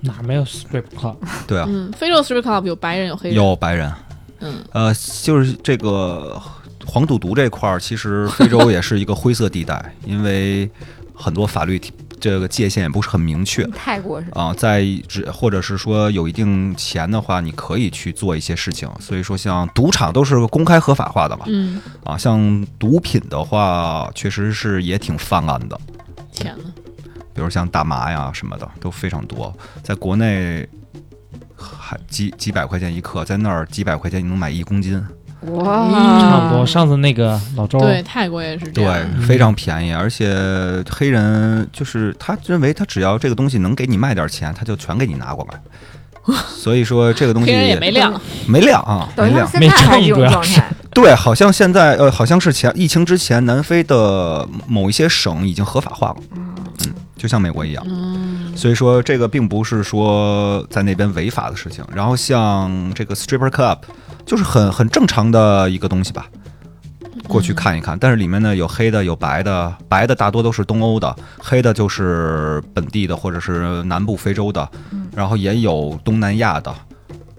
哪没有 strip club？对啊，嗯，非洲 stripper club 有白人有黑人，有白人，嗯，呃，就是这个黄赌毒这块儿，其实非洲也是一个灰色地带，因为很多法律这个界限也不是很明确泰国是啊。在只或者是说有一定钱的话，你可以去做一些事情。所以说，像赌场都是公开合法化的嘛，嗯，啊，像毒品的话，确实是也挺泛滥的，天呐，比如像大麻呀什么的都非常多，在国内。还几几百块钱一克，在那儿几百块钱你能买一公斤，哇，差不多。上次那个老周，对，泰国也是这对样，，对非常便宜，而且黑人就是他认为他只要这个东西能给你卖点钱，他就全给你拿过来。所以说这个东西也没亮，没亮啊，没量。等于他现在还是这种状态，对，好像现在呃，好像是前疫情之前，南非的某一些省已经合法化了，嗯，就像美国一样。嗯，所以说这个并不是说在那边违法的事情。然后像这个 stripper club，就是很很正常的一个东西吧。过去看一看，但是里面呢有黑的有白的，白的大多都是东欧的，黑的就是本地的或者是南部非洲的，然后也有东南亚的。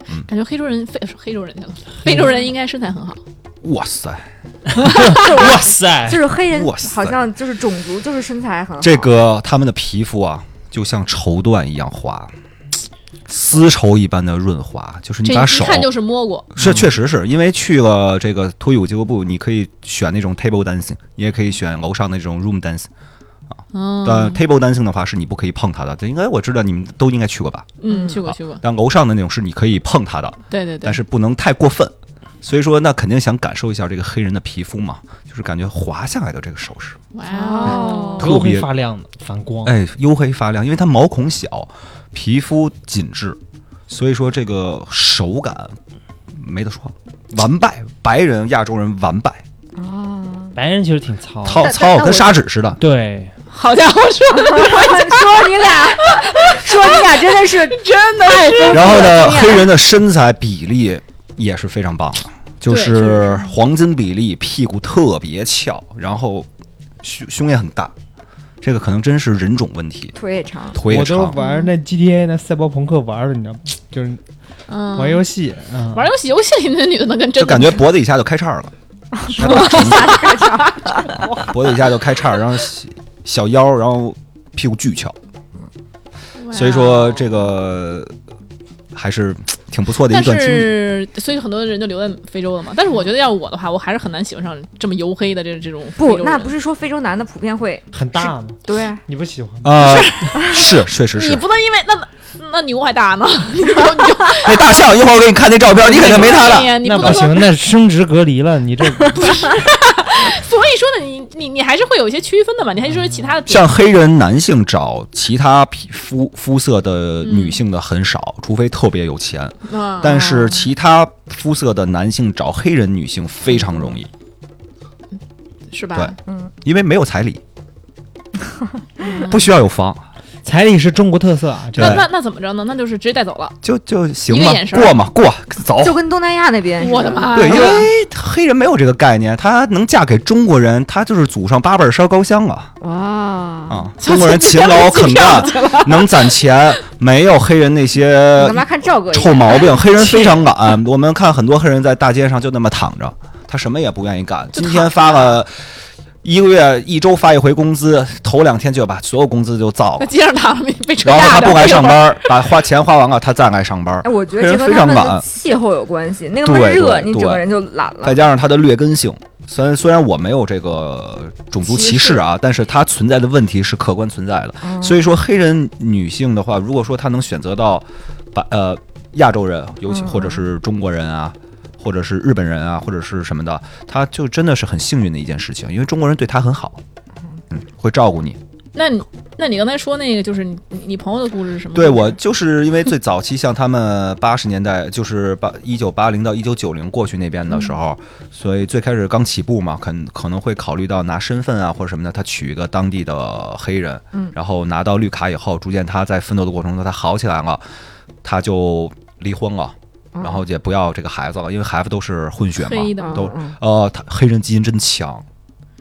嗯。感觉黑洲人非黑洲人去了，非洲人应该身材很好，哇塞，哇塞。就，是黑人好像就是种族就是身材很好，这个他们的皮肤啊，就像绸缎一样滑，丝绸一般的润滑，就是你把手一看就是摸过，是，确实是因为去了这个脱衣舞俱乐部，你可以选那种 table dancing，你也可以选楼上那种 room dancing。啊，但 table dancing 的话是你不可以碰它的，这应该我知道你们都应该去过吧？嗯，去过去过，但楼上的那种是你可以碰它的，对对对，但是不能太过分。所以说，那肯定想感受一下这个黑人的皮肤嘛，就是感觉滑下来的这个手势，哇哦。特黝黑别发亮的反光，哎，黝黑发亮，因为它毛孔小，皮肤紧致，所以说这个手感没得说，完败，白人亚洲人完败，啊，白人其实挺糙的，糙但糙跟我砂纸似的。对，好家伙，说的 说你俩，说你俩真的是真的太丰富了然后呢，经验。黑人的身材比例也是非常棒的，就对是。黄金比例，屁股特别翘，然后胸胸也很大，这个可能真是人种问题，腿也长，腿也我都。玩那 GTA 那赛博朋克玩的，你知道吗？就是嗯。玩游戏，嗯，玩游戏，游戏里那女的能跟真的就感觉脖子以下就开叉了，脖子以下就开叉，然后小小腰，然后屁股巨翘，哇所以说这个还是挺不错的一但段经历。是，所以很多人就留在非洲了嘛。但是我觉得要我的话，我还是很难喜欢上这么黝黑的这这种不，那不是说非洲男的普遍会很大吗？对啊，你不喜欢？啊，是确实是你。不能因为那那牛还大呢，那大象一会儿我给你看那照片，你肯定没他的。对呀你不能说。那不行，那生殖隔离了，你这 所以说呢，你你你还是会有一些区分的嘛，你还是说其他的。像黑人男性找其他皮肤肤色的女性的很少，除非特别有钱。嗯但是其他肤色的男性找黑人女性非常容易，是吧？对嗯，因为没有彩礼，不需要有房。彩礼是中国特色啊，这那那那怎么着呢？那就是直接带走了。就就行吧一个眼，神儿过嘛过走。就跟东南亚那边，我的妈呀！对，因为黑人没有这个概念，他能嫁给中国人，他就是祖上八辈烧高香啊哇，啊！中国人勤劳肯干，能攒钱，没有黑人那你些干嘛看赵哥？臭毛病。黑人非常懒，我们看很多黑人在大街上就那么躺着，他什么也不愿意干。今天发个一个月、一周发一回工资，头两天就把所有工资就造在了，街上躺着被然后他不爱上班儿，把花钱花完了，他再爱上班。我觉得黑人这和他们非常懒的气候有关系，那个热，对对你整个人就懒了再。加上它的劣根性。虽然虽然我没有这个种族歧视啊，但是它存在的问题是客观存在的。嗯所以说，黑人女性的话，如果说她能选择到把呃亚洲人，尤其嗯或者是中国人啊，或者是日本人啊，或者是什么的，他就真的是很幸运的一件事情，因为中国人对他很好，嗯，会照顾你。那你那你刚才说那个就是你你你朋友的故事是什么？对我就是因为最早期像他们八十年代，就是八一九八零到一九九零过去那边的时候，所以最开始刚起步嘛，可可能会考虑到拿身份啊或者什么的，他娶一个当地的黑人，嗯然后拿到绿卡以后，逐渐他在奋斗的过程中他好起来了，他就离婚了，嗯然后也不要这个孩子了，因为孩子都是混血嘛，都嗯呃，他黑人基因真强，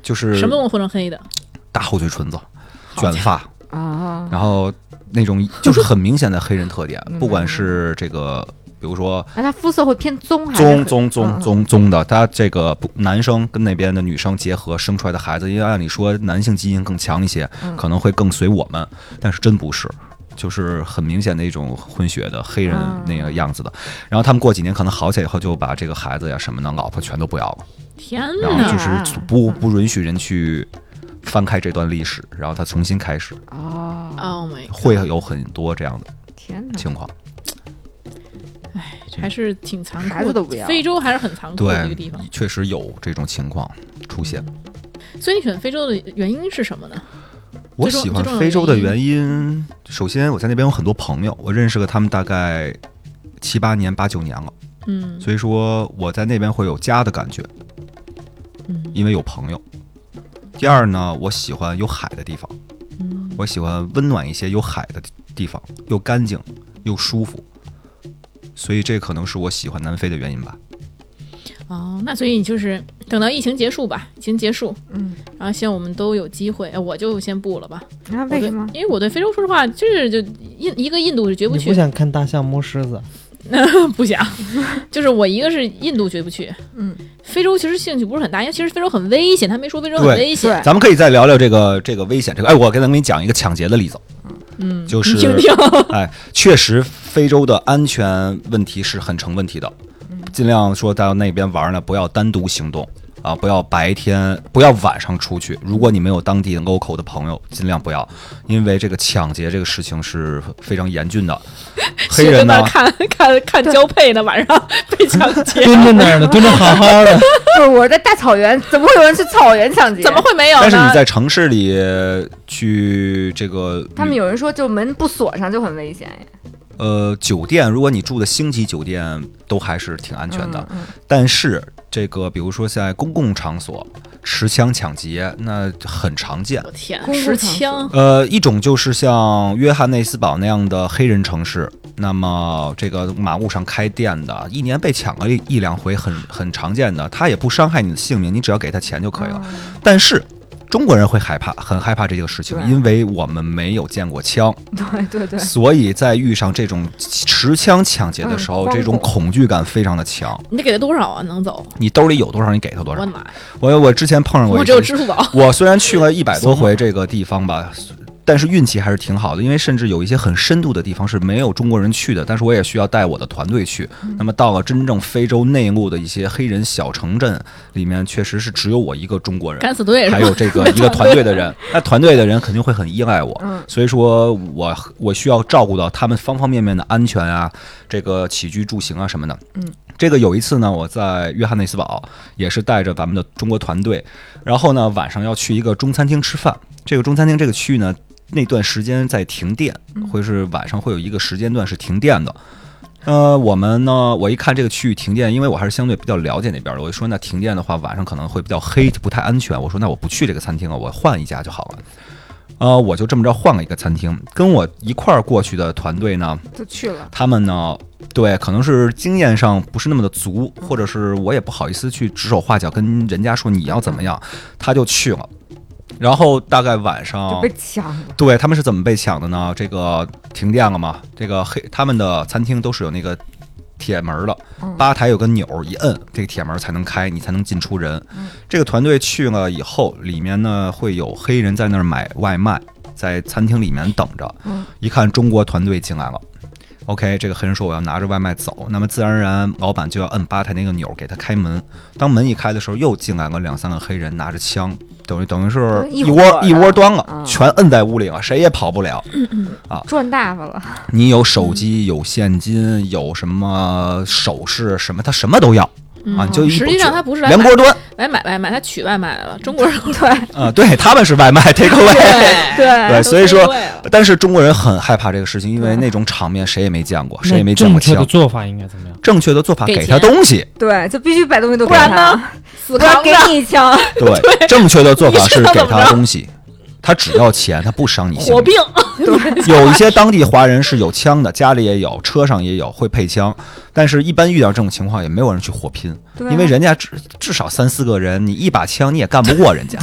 就是什么都能混成黑的。大厚嘴唇子，卷发。啊，然后那种就是很明显的黑人特点不管是这个，比如说那他肤色会偏棕还是棕棕棕嗯棕棕的，他这个不男生跟那边的女生结合生出来的孩子，因为按理说男性基因更强一些，嗯可能会更随我们，但是真不是。就是很明显的一种混血的黑人嗯那个样子的，然后他们过几年可能好起来以后，就把这个孩子呀什么的，老婆全都不要了，天然后哪！就是不不允许人去翻开这段历史，然后他重新开始，哦，Oh my，God 会有很多这样的天哪！情况。还是挺残酷的。孩子都不要非洲还是很残酷的一个对地方。，确实有这种情况出现。所以你选非洲的原因是什么呢？我喜欢非洲的原因，首先我在那边有很多朋友，我认识了他们大概七八年、八九年了，嗯。所以说我在那边会有家的感觉，嗯。因为有朋友。第二呢，我喜欢有海的地方，嗯。我喜欢温暖一些有海的地方，又干净又舒服，所以这可能是我喜欢南非的原因吧。哦，那所以你就是等到疫情结束吧，疫情结束，嗯，然后希望我们都有机会。哎我就先不了吧。那为什么因为我对非洲说实话，就是就印一个印度是绝不去你不，想看大象摸狮子？不想，就是我一个是印度绝不去，嗯，非洲其实兴趣不是很大，因为其实非洲很危险，他没说非洲很危险。对咱们可以再聊聊这个这个危险这个。哎，我给咱给你讲一个抢劫的例子，嗯，就是听听，哎，确实非洲的安全问题是很成问题的，尽量说到那边玩呢，不要单独行动啊，不要白天，不要晚上出去。如果你没有当地的 local 的朋友，尽量不要，因为这个抢劫这个事情是非常严峻的。黑人呢看看看交配呢，晚上被抢劫，蹲在那儿呢，蹲着好好的。不是我在大草原，怎么会有人去草原抢劫？怎么？会没有？但是你在城市里去这个他们有人说，就门不锁上就很危险呀。呃酒店，如果你住的星级酒店，都还是挺安全的。嗯，嗯但是这个，比如说在公共场所持枪抢劫，那很常见我。天，持枪，呃，一种就是像约翰内斯堡那样的黑人城市，那么这个马路上开店的，一年被抢了一一两回很，很常见的。他也不伤害你的性命，你只要给他钱就可以了。但是中国人会害怕，很害怕这个事情，因为我们没有见过枪，对对对，所以在遇上这种持枪抢劫的时候，嗯这种恐惧感非常的强。你得给他多少啊？能走？你兜里有多少，你给他多少我的。妈！我我之前碰上过一我只有支付宝。我虽然去了一百多回这个地方吧，但是运气还是挺好的，因为甚至有一些很深度的地方是没有中国人去的，但是我也需要带我的团队去。那么到了真正非洲内陆的一些黑人小城镇里面，确实是只有我一个中国人。敢死队？还有这个 一个团队的人，那团队的人肯定会很依赖我，嗯所以说我我需要照顾到他们方方面面的安全啊，这个起居住行啊什么的。嗯，这个有一次呢，我在约翰内斯堡也是带着咱们的中国团队，然后呢晚上要去一个中餐厅吃饭。这个中餐厅这个区域呢，那段时间在停电，会是晚上会有一个时间段是停电的。呃，我们呢，我一看这个区域停电，因为我还是相对比较了解那边的，我就说那停电的话，晚上可能会比较黑，不太安全。我说那我不去这个餐厅了，我换一家就好了。呃，我就这么着换了一个餐厅，跟我一块儿过去的团队呢，就去了。他们呢，对，可能是经验上不是那么的足，或者是我也不好意思去指手画脚跟人家说你要怎么样，他就去了。然后大概晚就上被，抢了，对他们是怎么被抢的呢？这个停电了嘛，这个黑他们的餐厅都是有那个铁门的，嗯吧台有个钮儿，一摁这个铁门才能开，你才能进出人。嗯这个团队去了以后，里面呢会有黑人在那儿买外卖，在餐厅里面等着。嗯一看中国团队进来了。OK，这个黑人说我要拿着外卖走，那么自然而然老板就要摁吧台那个钮给他开门。当门一开的时候，又进来了两三个黑人拿着枪，等于等于是一一窝一窝端了，啊全摁在屋里了，谁也跑不了啊。赚大发了。你有手机，有现金，有什么首饰，什么他什么都要啊！你就一实际上他不是来买连锅端，来买外卖，他取外卖来了。中国人对 啊，对他们是外卖 take away，对 所以说但是中国人很害怕这个事情，因为那种场面谁也没见过，谁也没见过枪。正确的做法应该怎么样？正确的做法给给他东西，对，就必须把东西都给不然他呢，死给。你一枪。对，正确的做法是给他东西，他只要钱，他不伤你心火命。并，有一些当地华人是有枪的，家里也有，车上也有，会配枪。但是，一般遇到这种情况，也没有人去火拼，因为人家至至少三四个人，你一把枪你也干不过人家，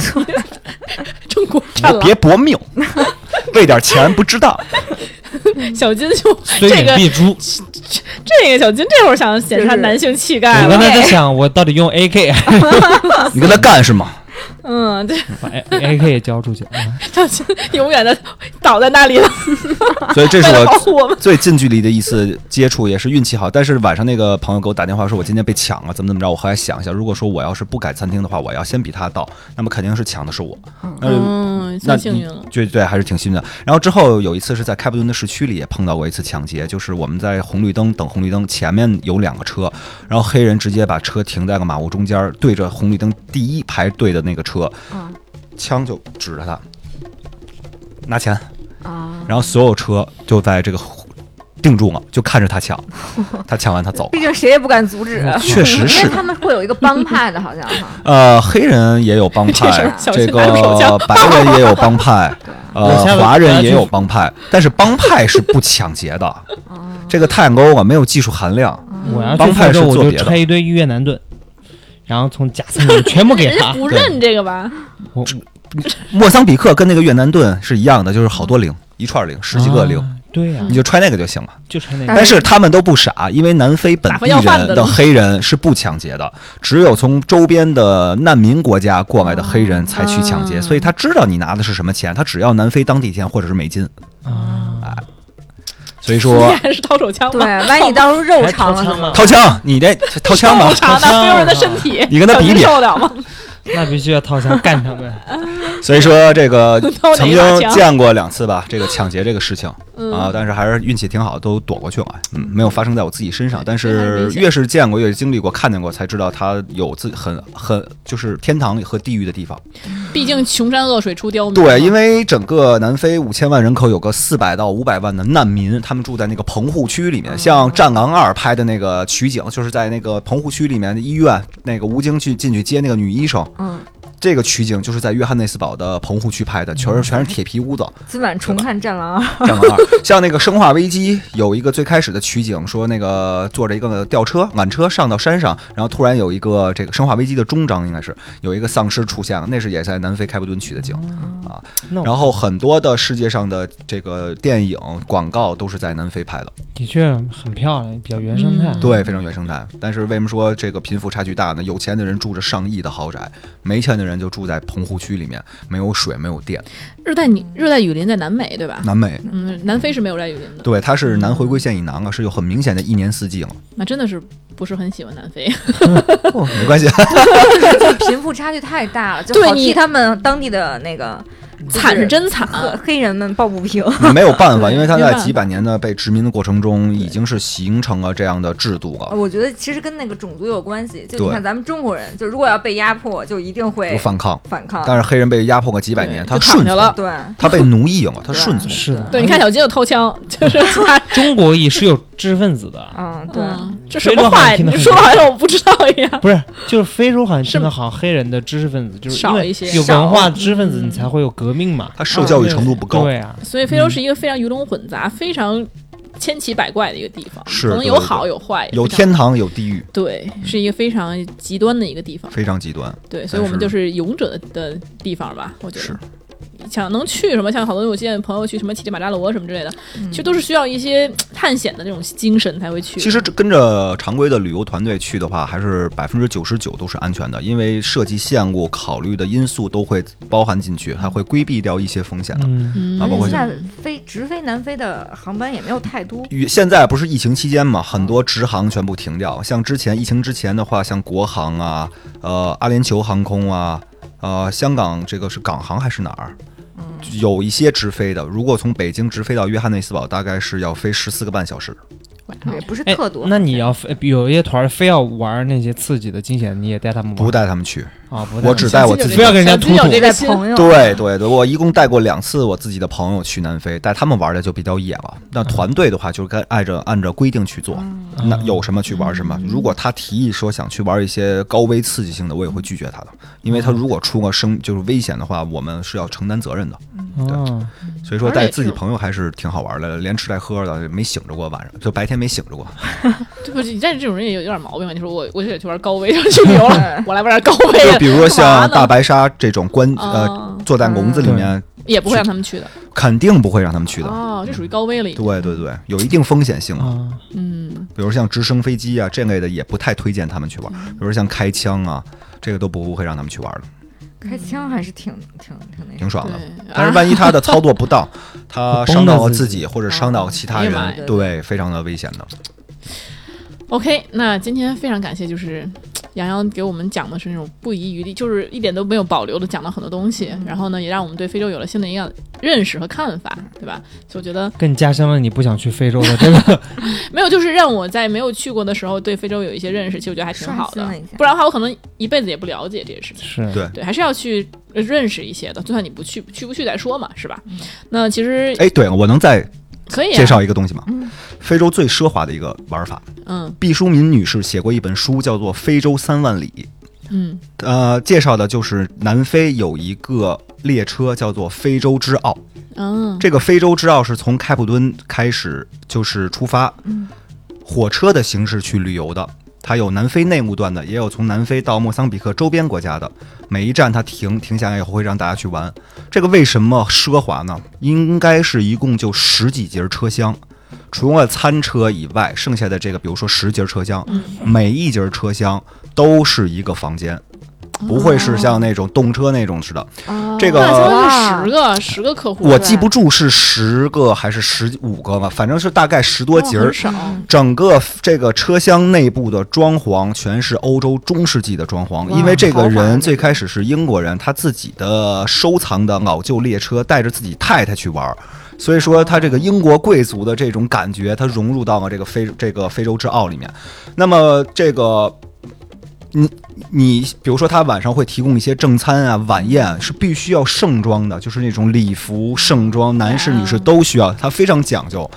中国战别搏命，为点钱不值当。小金就虽这个远必诛。这个小金这会儿想显示他男性气概了我刚，才在想，我到底用 AK 你跟他干是吗？嗯，对，把 A AK 也交出去？永远的倒在那里了，所以这是我。最近距离的一次接触，也是运气好。但是晚上那个朋友给我打电话说，我今天被抢了，怎么怎么着。我后来想一下，如果说我要是不改餐厅的话，我要先比他到，那么肯定是抢的是我。嗯，那算幸运了。对对，还是挺幸运的。然后之后有一次是在开普敦的市区里也碰到过一次抢劫，就是我们在红绿灯等红绿灯，前面有两个车，然后黑人直接把车停在了马路中间，对着红绿灯第一排队的那个车，嗯枪就指着他，拿钱，啊，然后所有车就在这个定住了，就看着他抢，他抢完他走毕。竟谁也不敢阻止。确实因是为 他们会有一个帮派的，好像哈。呃，黑人也有帮派，小这个白人也有帮派，呃华人也有帮派，但是帮派是不抢劫的，哦这个太 low 了，没有技术含量。我要帮派去非洲，我就是做别的揣一堆越南盾，然后从夹层里全部给他。不认这个吧？我莫桑比克跟那个越南盾是一样的，就是好多零，一串零，十几个零，啊对呀，你就揣那个就行了。就揣那个。但但是他们都不傻，因为南非本地人的黑人是不抢劫的，只有从周边的难民国家过来的黑人才去抢劫，哦所以他知道你拿的是什么钱，他只要南非当地钱或者是美金。啊，所以说 还是掏手枪吧。对，万一你到时候肉长了掏枪？掏枪，你这 掏枪吧肉，长的非洲人的身体，你跟他比比了吗？那必须要掏枪干他们。所以说这个曾经见过两次吧，这个抢劫这个事情嗯啊，但是还是运气挺好，都躲过去了，嗯，没有发生在我自己身上。但是越是见过，越是经历过，看见过，才知道它有自很很就是天堂和地狱的地方。毕竟穷山恶水出刁民。对，因为整个南非五千万人口有个四百到五百万的难民，他们住在那个棚户区里面。像《战狼二》拍的那个取景，就是在那个棚户区里面的医院，那个吴京去进去接那个女医生。嗯，这个取景就是在约翰内斯堡的棚户区拍的，全是全是铁皮屋子。今晚重看《战狼二》。战狼二，像那个《生化危机》有一个最开始的取景，说那个坐着一个吊车缆车上到山上，然后突然有一个这个《生化危机》的终章应该是有一个丧尸出现了，那是也在南非开普敦取的景啊。然后很多的世界上的这个电影广告都是在南非拍的，的确很漂亮，比较原生态。嗯对，非常原生态。但是为什么说这个贫富差距大呢？有钱的人住着上亿的豪宅，没钱的人就住在棚户区里面，没有水，没有电。热带你热带雨林在南美对吧？南美，嗯，南非是没有热带雨林的。对，它是南回归线以南啊，是有很明显的一年四季了。那真的是不是很喜欢南非。哦，没关系，就贫富差距太大了，就对你好替他们当地的那个惨是真惨，黑黑人们抱不平。你没有办法，因为它没办法在几百年的被殖民的过程中，已经是形成了这样的制度了，我觉得其实跟那个种族有关系。就你看咱们中国人，就如果要被压迫，就一定有会反抗。反抗。但是黑人被压迫个几百年，他顺了，对，他被奴役了，他对顺从。是的，对，你看小金又掏枪，就是 他，中国也是有知识分子的，嗯，对，嗯这什么话呀？你说的好像我不知道一样。不是，就是非洲好像真的好像黑人的知识分子，就是因为少一些有文化知识分子，你才会有革革命嘛，他受教育程度不高。对啊，所以非洲是一个非常鱼龙混杂、非常千奇百怪的一个地方，是可能有好有坏，有天堂，有地狱，对，是一个非常极端的一个地方。非常极端。对，所以我们就是勇者的地方吧，我觉是得。想能去什么，像好多我见朋友去什么乞力马扎罗什么之类的，嗯其实都是需要一些探险的那种精神才会去。其实跟着常规的旅游团队去的话，还是百分之九十九都是安全的，因为设计线路考虑的因素都会包含进去，它会规避掉一些风险的。嗯，嗯，啊包括现在飞直飞南非的航班也没有太多，与现在不是疫情期间嘛，很多直航全部停掉。像之前疫情之前的话，像国航啊，呃，阿联酋航空啊，呃，香港这个是港航还是哪儿？有一些直飞的，如果从北京直飞到约翰内斯堡，大概是要飞十四个半小时。也不是哎特多。那你要非有一些团儿非要玩那些刺激的惊险，你也带他们玩不带他们去，啊？不我只带我自己不要跟人家突突对对对，我一共带过两次我自己的朋友去南非，带他们玩的就比较野了。那团队的话，就是该按着按照规定去做，嗯那有什么去玩什么。如果他提议说想去玩一些高危刺激性的，我也会拒绝他的，因为他如果出个生就是危险的话，我们是要承担责任的。对，所以说带自己朋友还是挺好玩的，连吃带喝的，没醒着过晚上，就白天没醒着过。对不起，但是这种人也有有点毛病嘛。你说我我就得去玩高危，要去旅游了，我来玩点高危的，就比如说像大白鲨这种关哦呃坐在笼子里面，也不会让他们去的。肯定不会让他们去的。哦，这属于高危了已经。对对对，有一定风险性。啊，嗯，比如像直升飞机啊这类的，也不太推荐他们去玩。比如像开枪啊，这个都不会让他们去玩的，开枪还是挺挺挺那挺爽的。但是万一他的操作不当，他伤到了自己或者伤到其他人，对，非常的危险的。OK，那今天非常感谢，就是洋洋给我们讲的是那种不遗余力，就是一点都没有保留的讲了很多东西，然后呢，也让我们对非洲有了新的一个认识和看法，对吧？所以我觉得更加深了你不想去非洲的 这个。没有，就是让我在没有去过的时候对非洲有一些认识，其实我觉得还挺好的。不然的话，我可能一辈子也不了解这些事情。是对对，还是要去呃认识一些的，就算你不去，去不去再说嘛，是吧？那其实哎，对，我能再可以、啊、介绍一个东西吗？嗯非洲最奢华的一个玩法，嗯毕淑敏女士写过一本书，叫做《非洲三万里》。嗯呃，介绍的就是南非有一个列车叫做非洲之奥。嗯这个非洲之奥是从开普敦开始就是出发，嗯火车的形式去旅游的。它有南非内陆段的，也有从南非到莫桑比克周边国家的。每一站它停停下来以后会让大家去玩。这个为什么奢华呢？应该是一共就十几节车厢，除了餐车以外，剩下的这个比如说十节车厢，每一节车厢都是一个房间，不会是像那种动车那种似的。哦这个十个十个客户，我记不住是十个还是十五个吧，反正是大概十多节儿哦很。少，整个这个车厢内部的装潢全是欧洲中世纪的装潢，因为这个人最开始是英国人，他自己的收藏的老旧列车带着自己太太去玩儿。所以说，他这个英国贵族的这种感觉，他融入到了这个非这个非洲之奥里面。那么，这个你你比如说，他晚上会提供一些正餐啊、晚宴，是必须要盛装的，就是那种礼服盛装，男士、女士都需要，他非常讲究。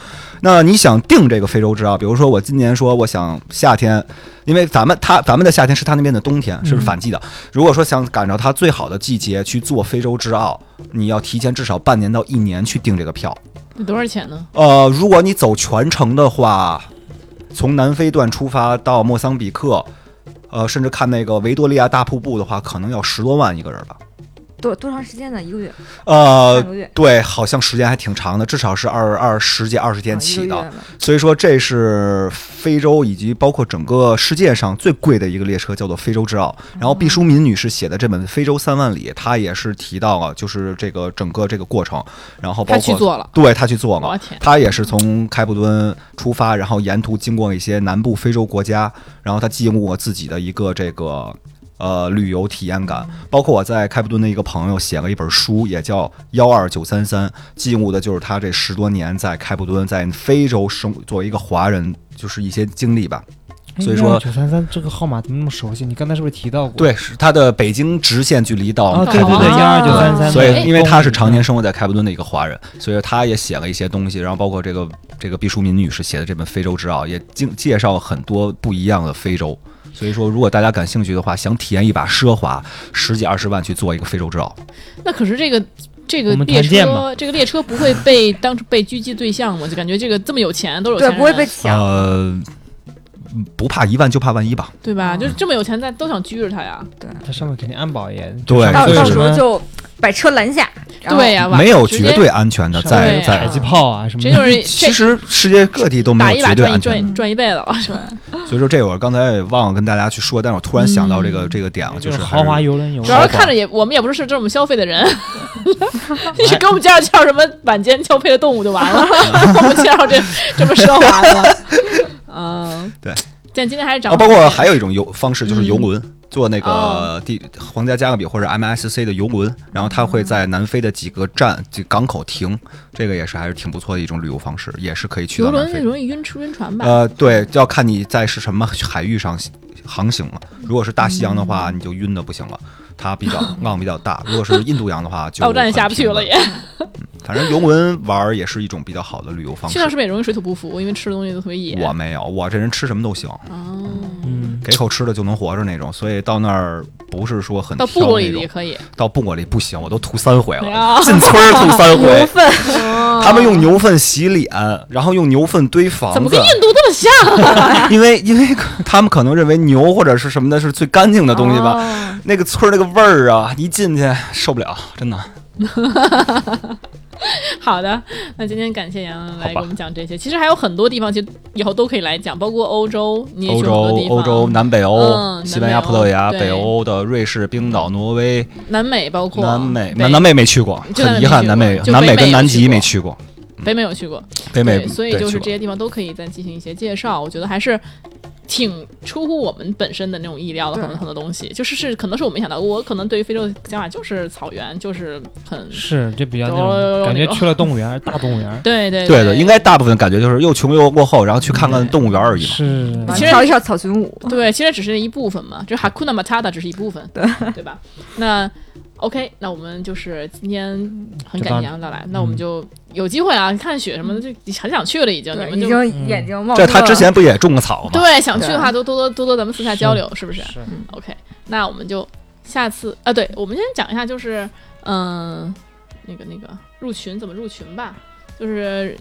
那你想定这个非洲之奥，比如说我今年说我想夏天，因为咱们他咱们的夏天是他那边的冬天，是不是反季的。如果说想赶着他最好的季节去做非洲之奥，你要提前至少半年到一年去订这个票。那多少钱呢？呃，如果你走全程的话，从南非段出发到莫桑比克，呃，甚至看那个维多利亚大瀑布的话，可能要十多万一个人吧。多多长时间呢？一个月、呃对，好像时间还挺长的，至少是二二十几二十天啊起的。所以说，这是非洲以及包括整个世界上最贵的一个列车，叫做非洲之奥。然后毕淑敏女士写的这本《非洲三万里》，她也是提到了，就是这个整个这个过程，然后包括他去做了，对她去做了。她也是从开普敦出发，然后沿途经过一些南部非洲国家，然后她记录了自己的一个这个呃旅游体验感。包括我在开普敦的一个朋友写了一本书，也叫《幺二九三三》，记录的就是他这十多年在开普敦在非洲生作为一个华人，就是一些经历吧。所以说九三三这个号码怎么那么熟悉？你刚才是不是提到过？对，是他的北京直线距离到哦，开普敦幺二九三三。所哎以，因为他是常年生活在开普敦的一个华人，所以他也写了一些东西，然后包括这个这个毕淑敏女士写的这本《非洲之奥》，也经介绍了很多不一样的非洲。所以说，如果大家感兴趣的话，想体验一把奢华，十几二十万去做一个非洲之奥，那可是这个这个列车，这个列车不会被当成被狙击对象吗？就感觉这个这么有钱都是有钱对，不会被抢。呃，不怕一万就怕万一吧。对吧？就是这么有钱，咱都想拘着他呀。对，他上面肯定安保也对到到时候就把车拦下，对呀，没有绝对安全的，在在迫击炮啊什么 这就。是其实世界各地都没打一把有绝对安全的，赚一辈子了，是吧？所以说这会儿刚才也忘了跟大家去说，但是我突然想到这个、这个点了，就是是豪华游轮游主要是，看着也，我们也不是这么消费的人，你给我们介绍介绍什么晚间交配的动物就完了，我们介绍这这么奢华的，嗯，对。但今天还是找哦，包括还有一种游方式就是游嗯轮。坐那哦个地皇家加勒比或者 MSC 的游轮，然后它会在南非的几个站、几港口停，这个也是还是挺不错的一种旅游方式，也是可以去游轮。容易晕吃晕船吧？呃，对，要看你在是什么海域上航行了。如果是大西洋的嗯话，你就晕的不行了，它比较 浪比较大；如果是印度洋的话，就到站下不去了也。反正游轮玩儿也是一种比较好的旅游方式去那儿。是不是也容易水土不服？因为吃的东西都特别野。我没有，我这人吃什么都行，哦，嗯，给口吃的就能活着那种，所以到那儿不是说很到部落里也可以。到部落里不行，我都吐三回了，啊进村儿吐三回牛回。粪，他们用牛粪洗脸，然后用牛粪堆房子怎么跟，印度这么像？因为因为他们可能认为牛或者是什么的是最干净的东西吧。哦那个村儿那个味儿啊，一进去受不了，真的。好的，那今天感谢杨洋来给我们讲这些。其实还有很多地方，其实以后都可以来讲，包括欧洲，你也欧洲欧洲、南北欧、嗯西班牙、葡萄牙、北欧的瑞士、冰岛、挪威、南美，包括。南美、南南美没去过，很遗憾，南美南美跟南极没去过，北美有去过，北美对，所以就是这些地方都可以再进行一些介绍。我觉得还是挺出乎我们本身的那种意料的，对很多很多东西，就是是可能是我没想到，我可能对于非洲的想法就是草原，就是很是就比较那有种感觉去了动物园，大动物园。对对对的，应该大部分感觉就是又穷又落后，然后去看看动物园而已嘛。是其实跳一跳草裙舞。对，其实只是一部分嘛，就 Hakuna Matata 只是一部分，对对吧？那 OK，那我们就是今天很感谢杨导来，那我们就有机会啊，看雪什么的，就很想去了，已经，你，们就。已经眼睛冒出了。这他之前不也种过草吗？对，想去的话，多多多多多咱们私下交流，是不是是？OK，那我们就下次啊，对，我们先讲一下，就是嗯、那个那个入群怎么入群吧，就是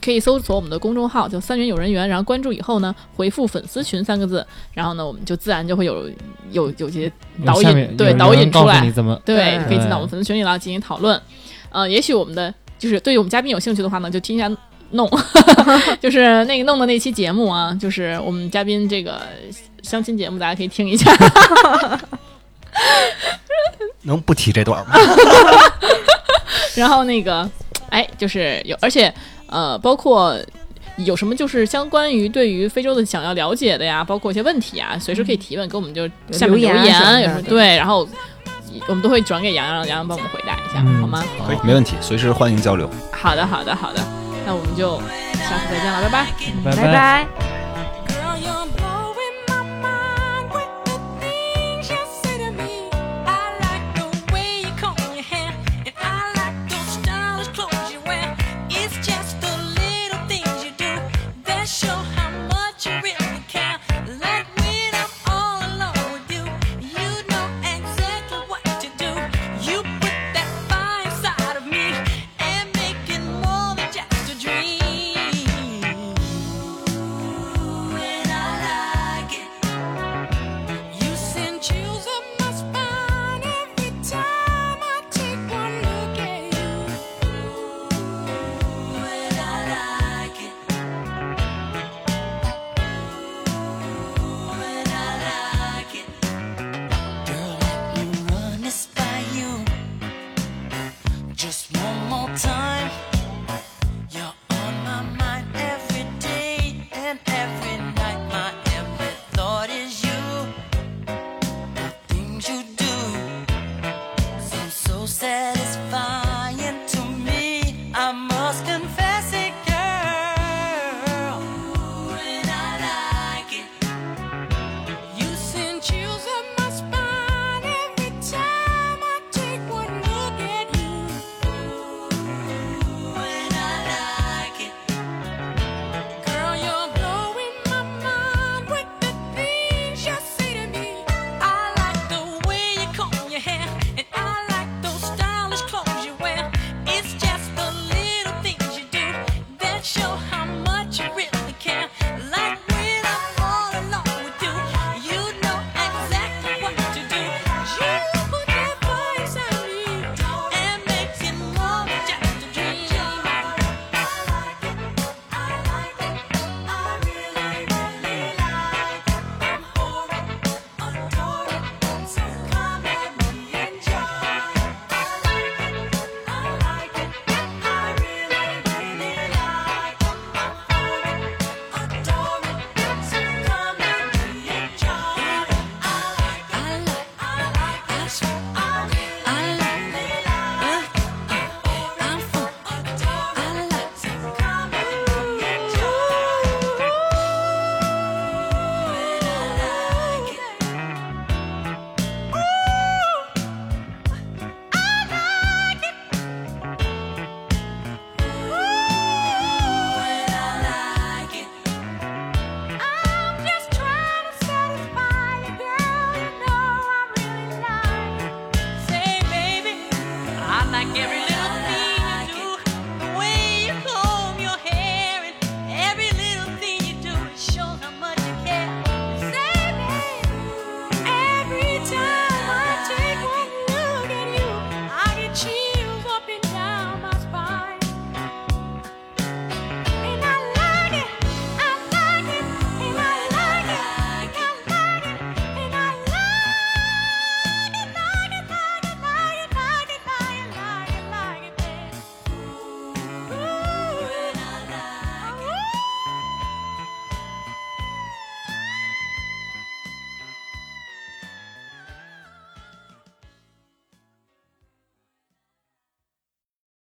可以搜索我们的公众号就“三元有人缘”，然后关注以后呢，回复“粉丝群”三个字，然后呢，我们就自然就会有有有些导引对导引出来怎么对，对可以进到我们粉丝群里来进行讨论。呃，也许我们的就是对于我们嘉宾有兴趣的话呢，就听一下弄，就是那个弄的那期节目啊，就是我们嘉宾这个相亲节目，大家可以听一下。能不提这段吗？然后那个，哎，就是有，而且呃，包括有什么就是相关于对于非洲的想要了解的呀，包括一些问题啊，随时可以提问，给我们就下面留言有什么对，然后我们都会转给洋洋，让洋洋帮我们回答一下，嗯好吗？可以，没问题，随时欢迎交流。好的，好的，好的，那我们就下次再见了，拜拜。拜拜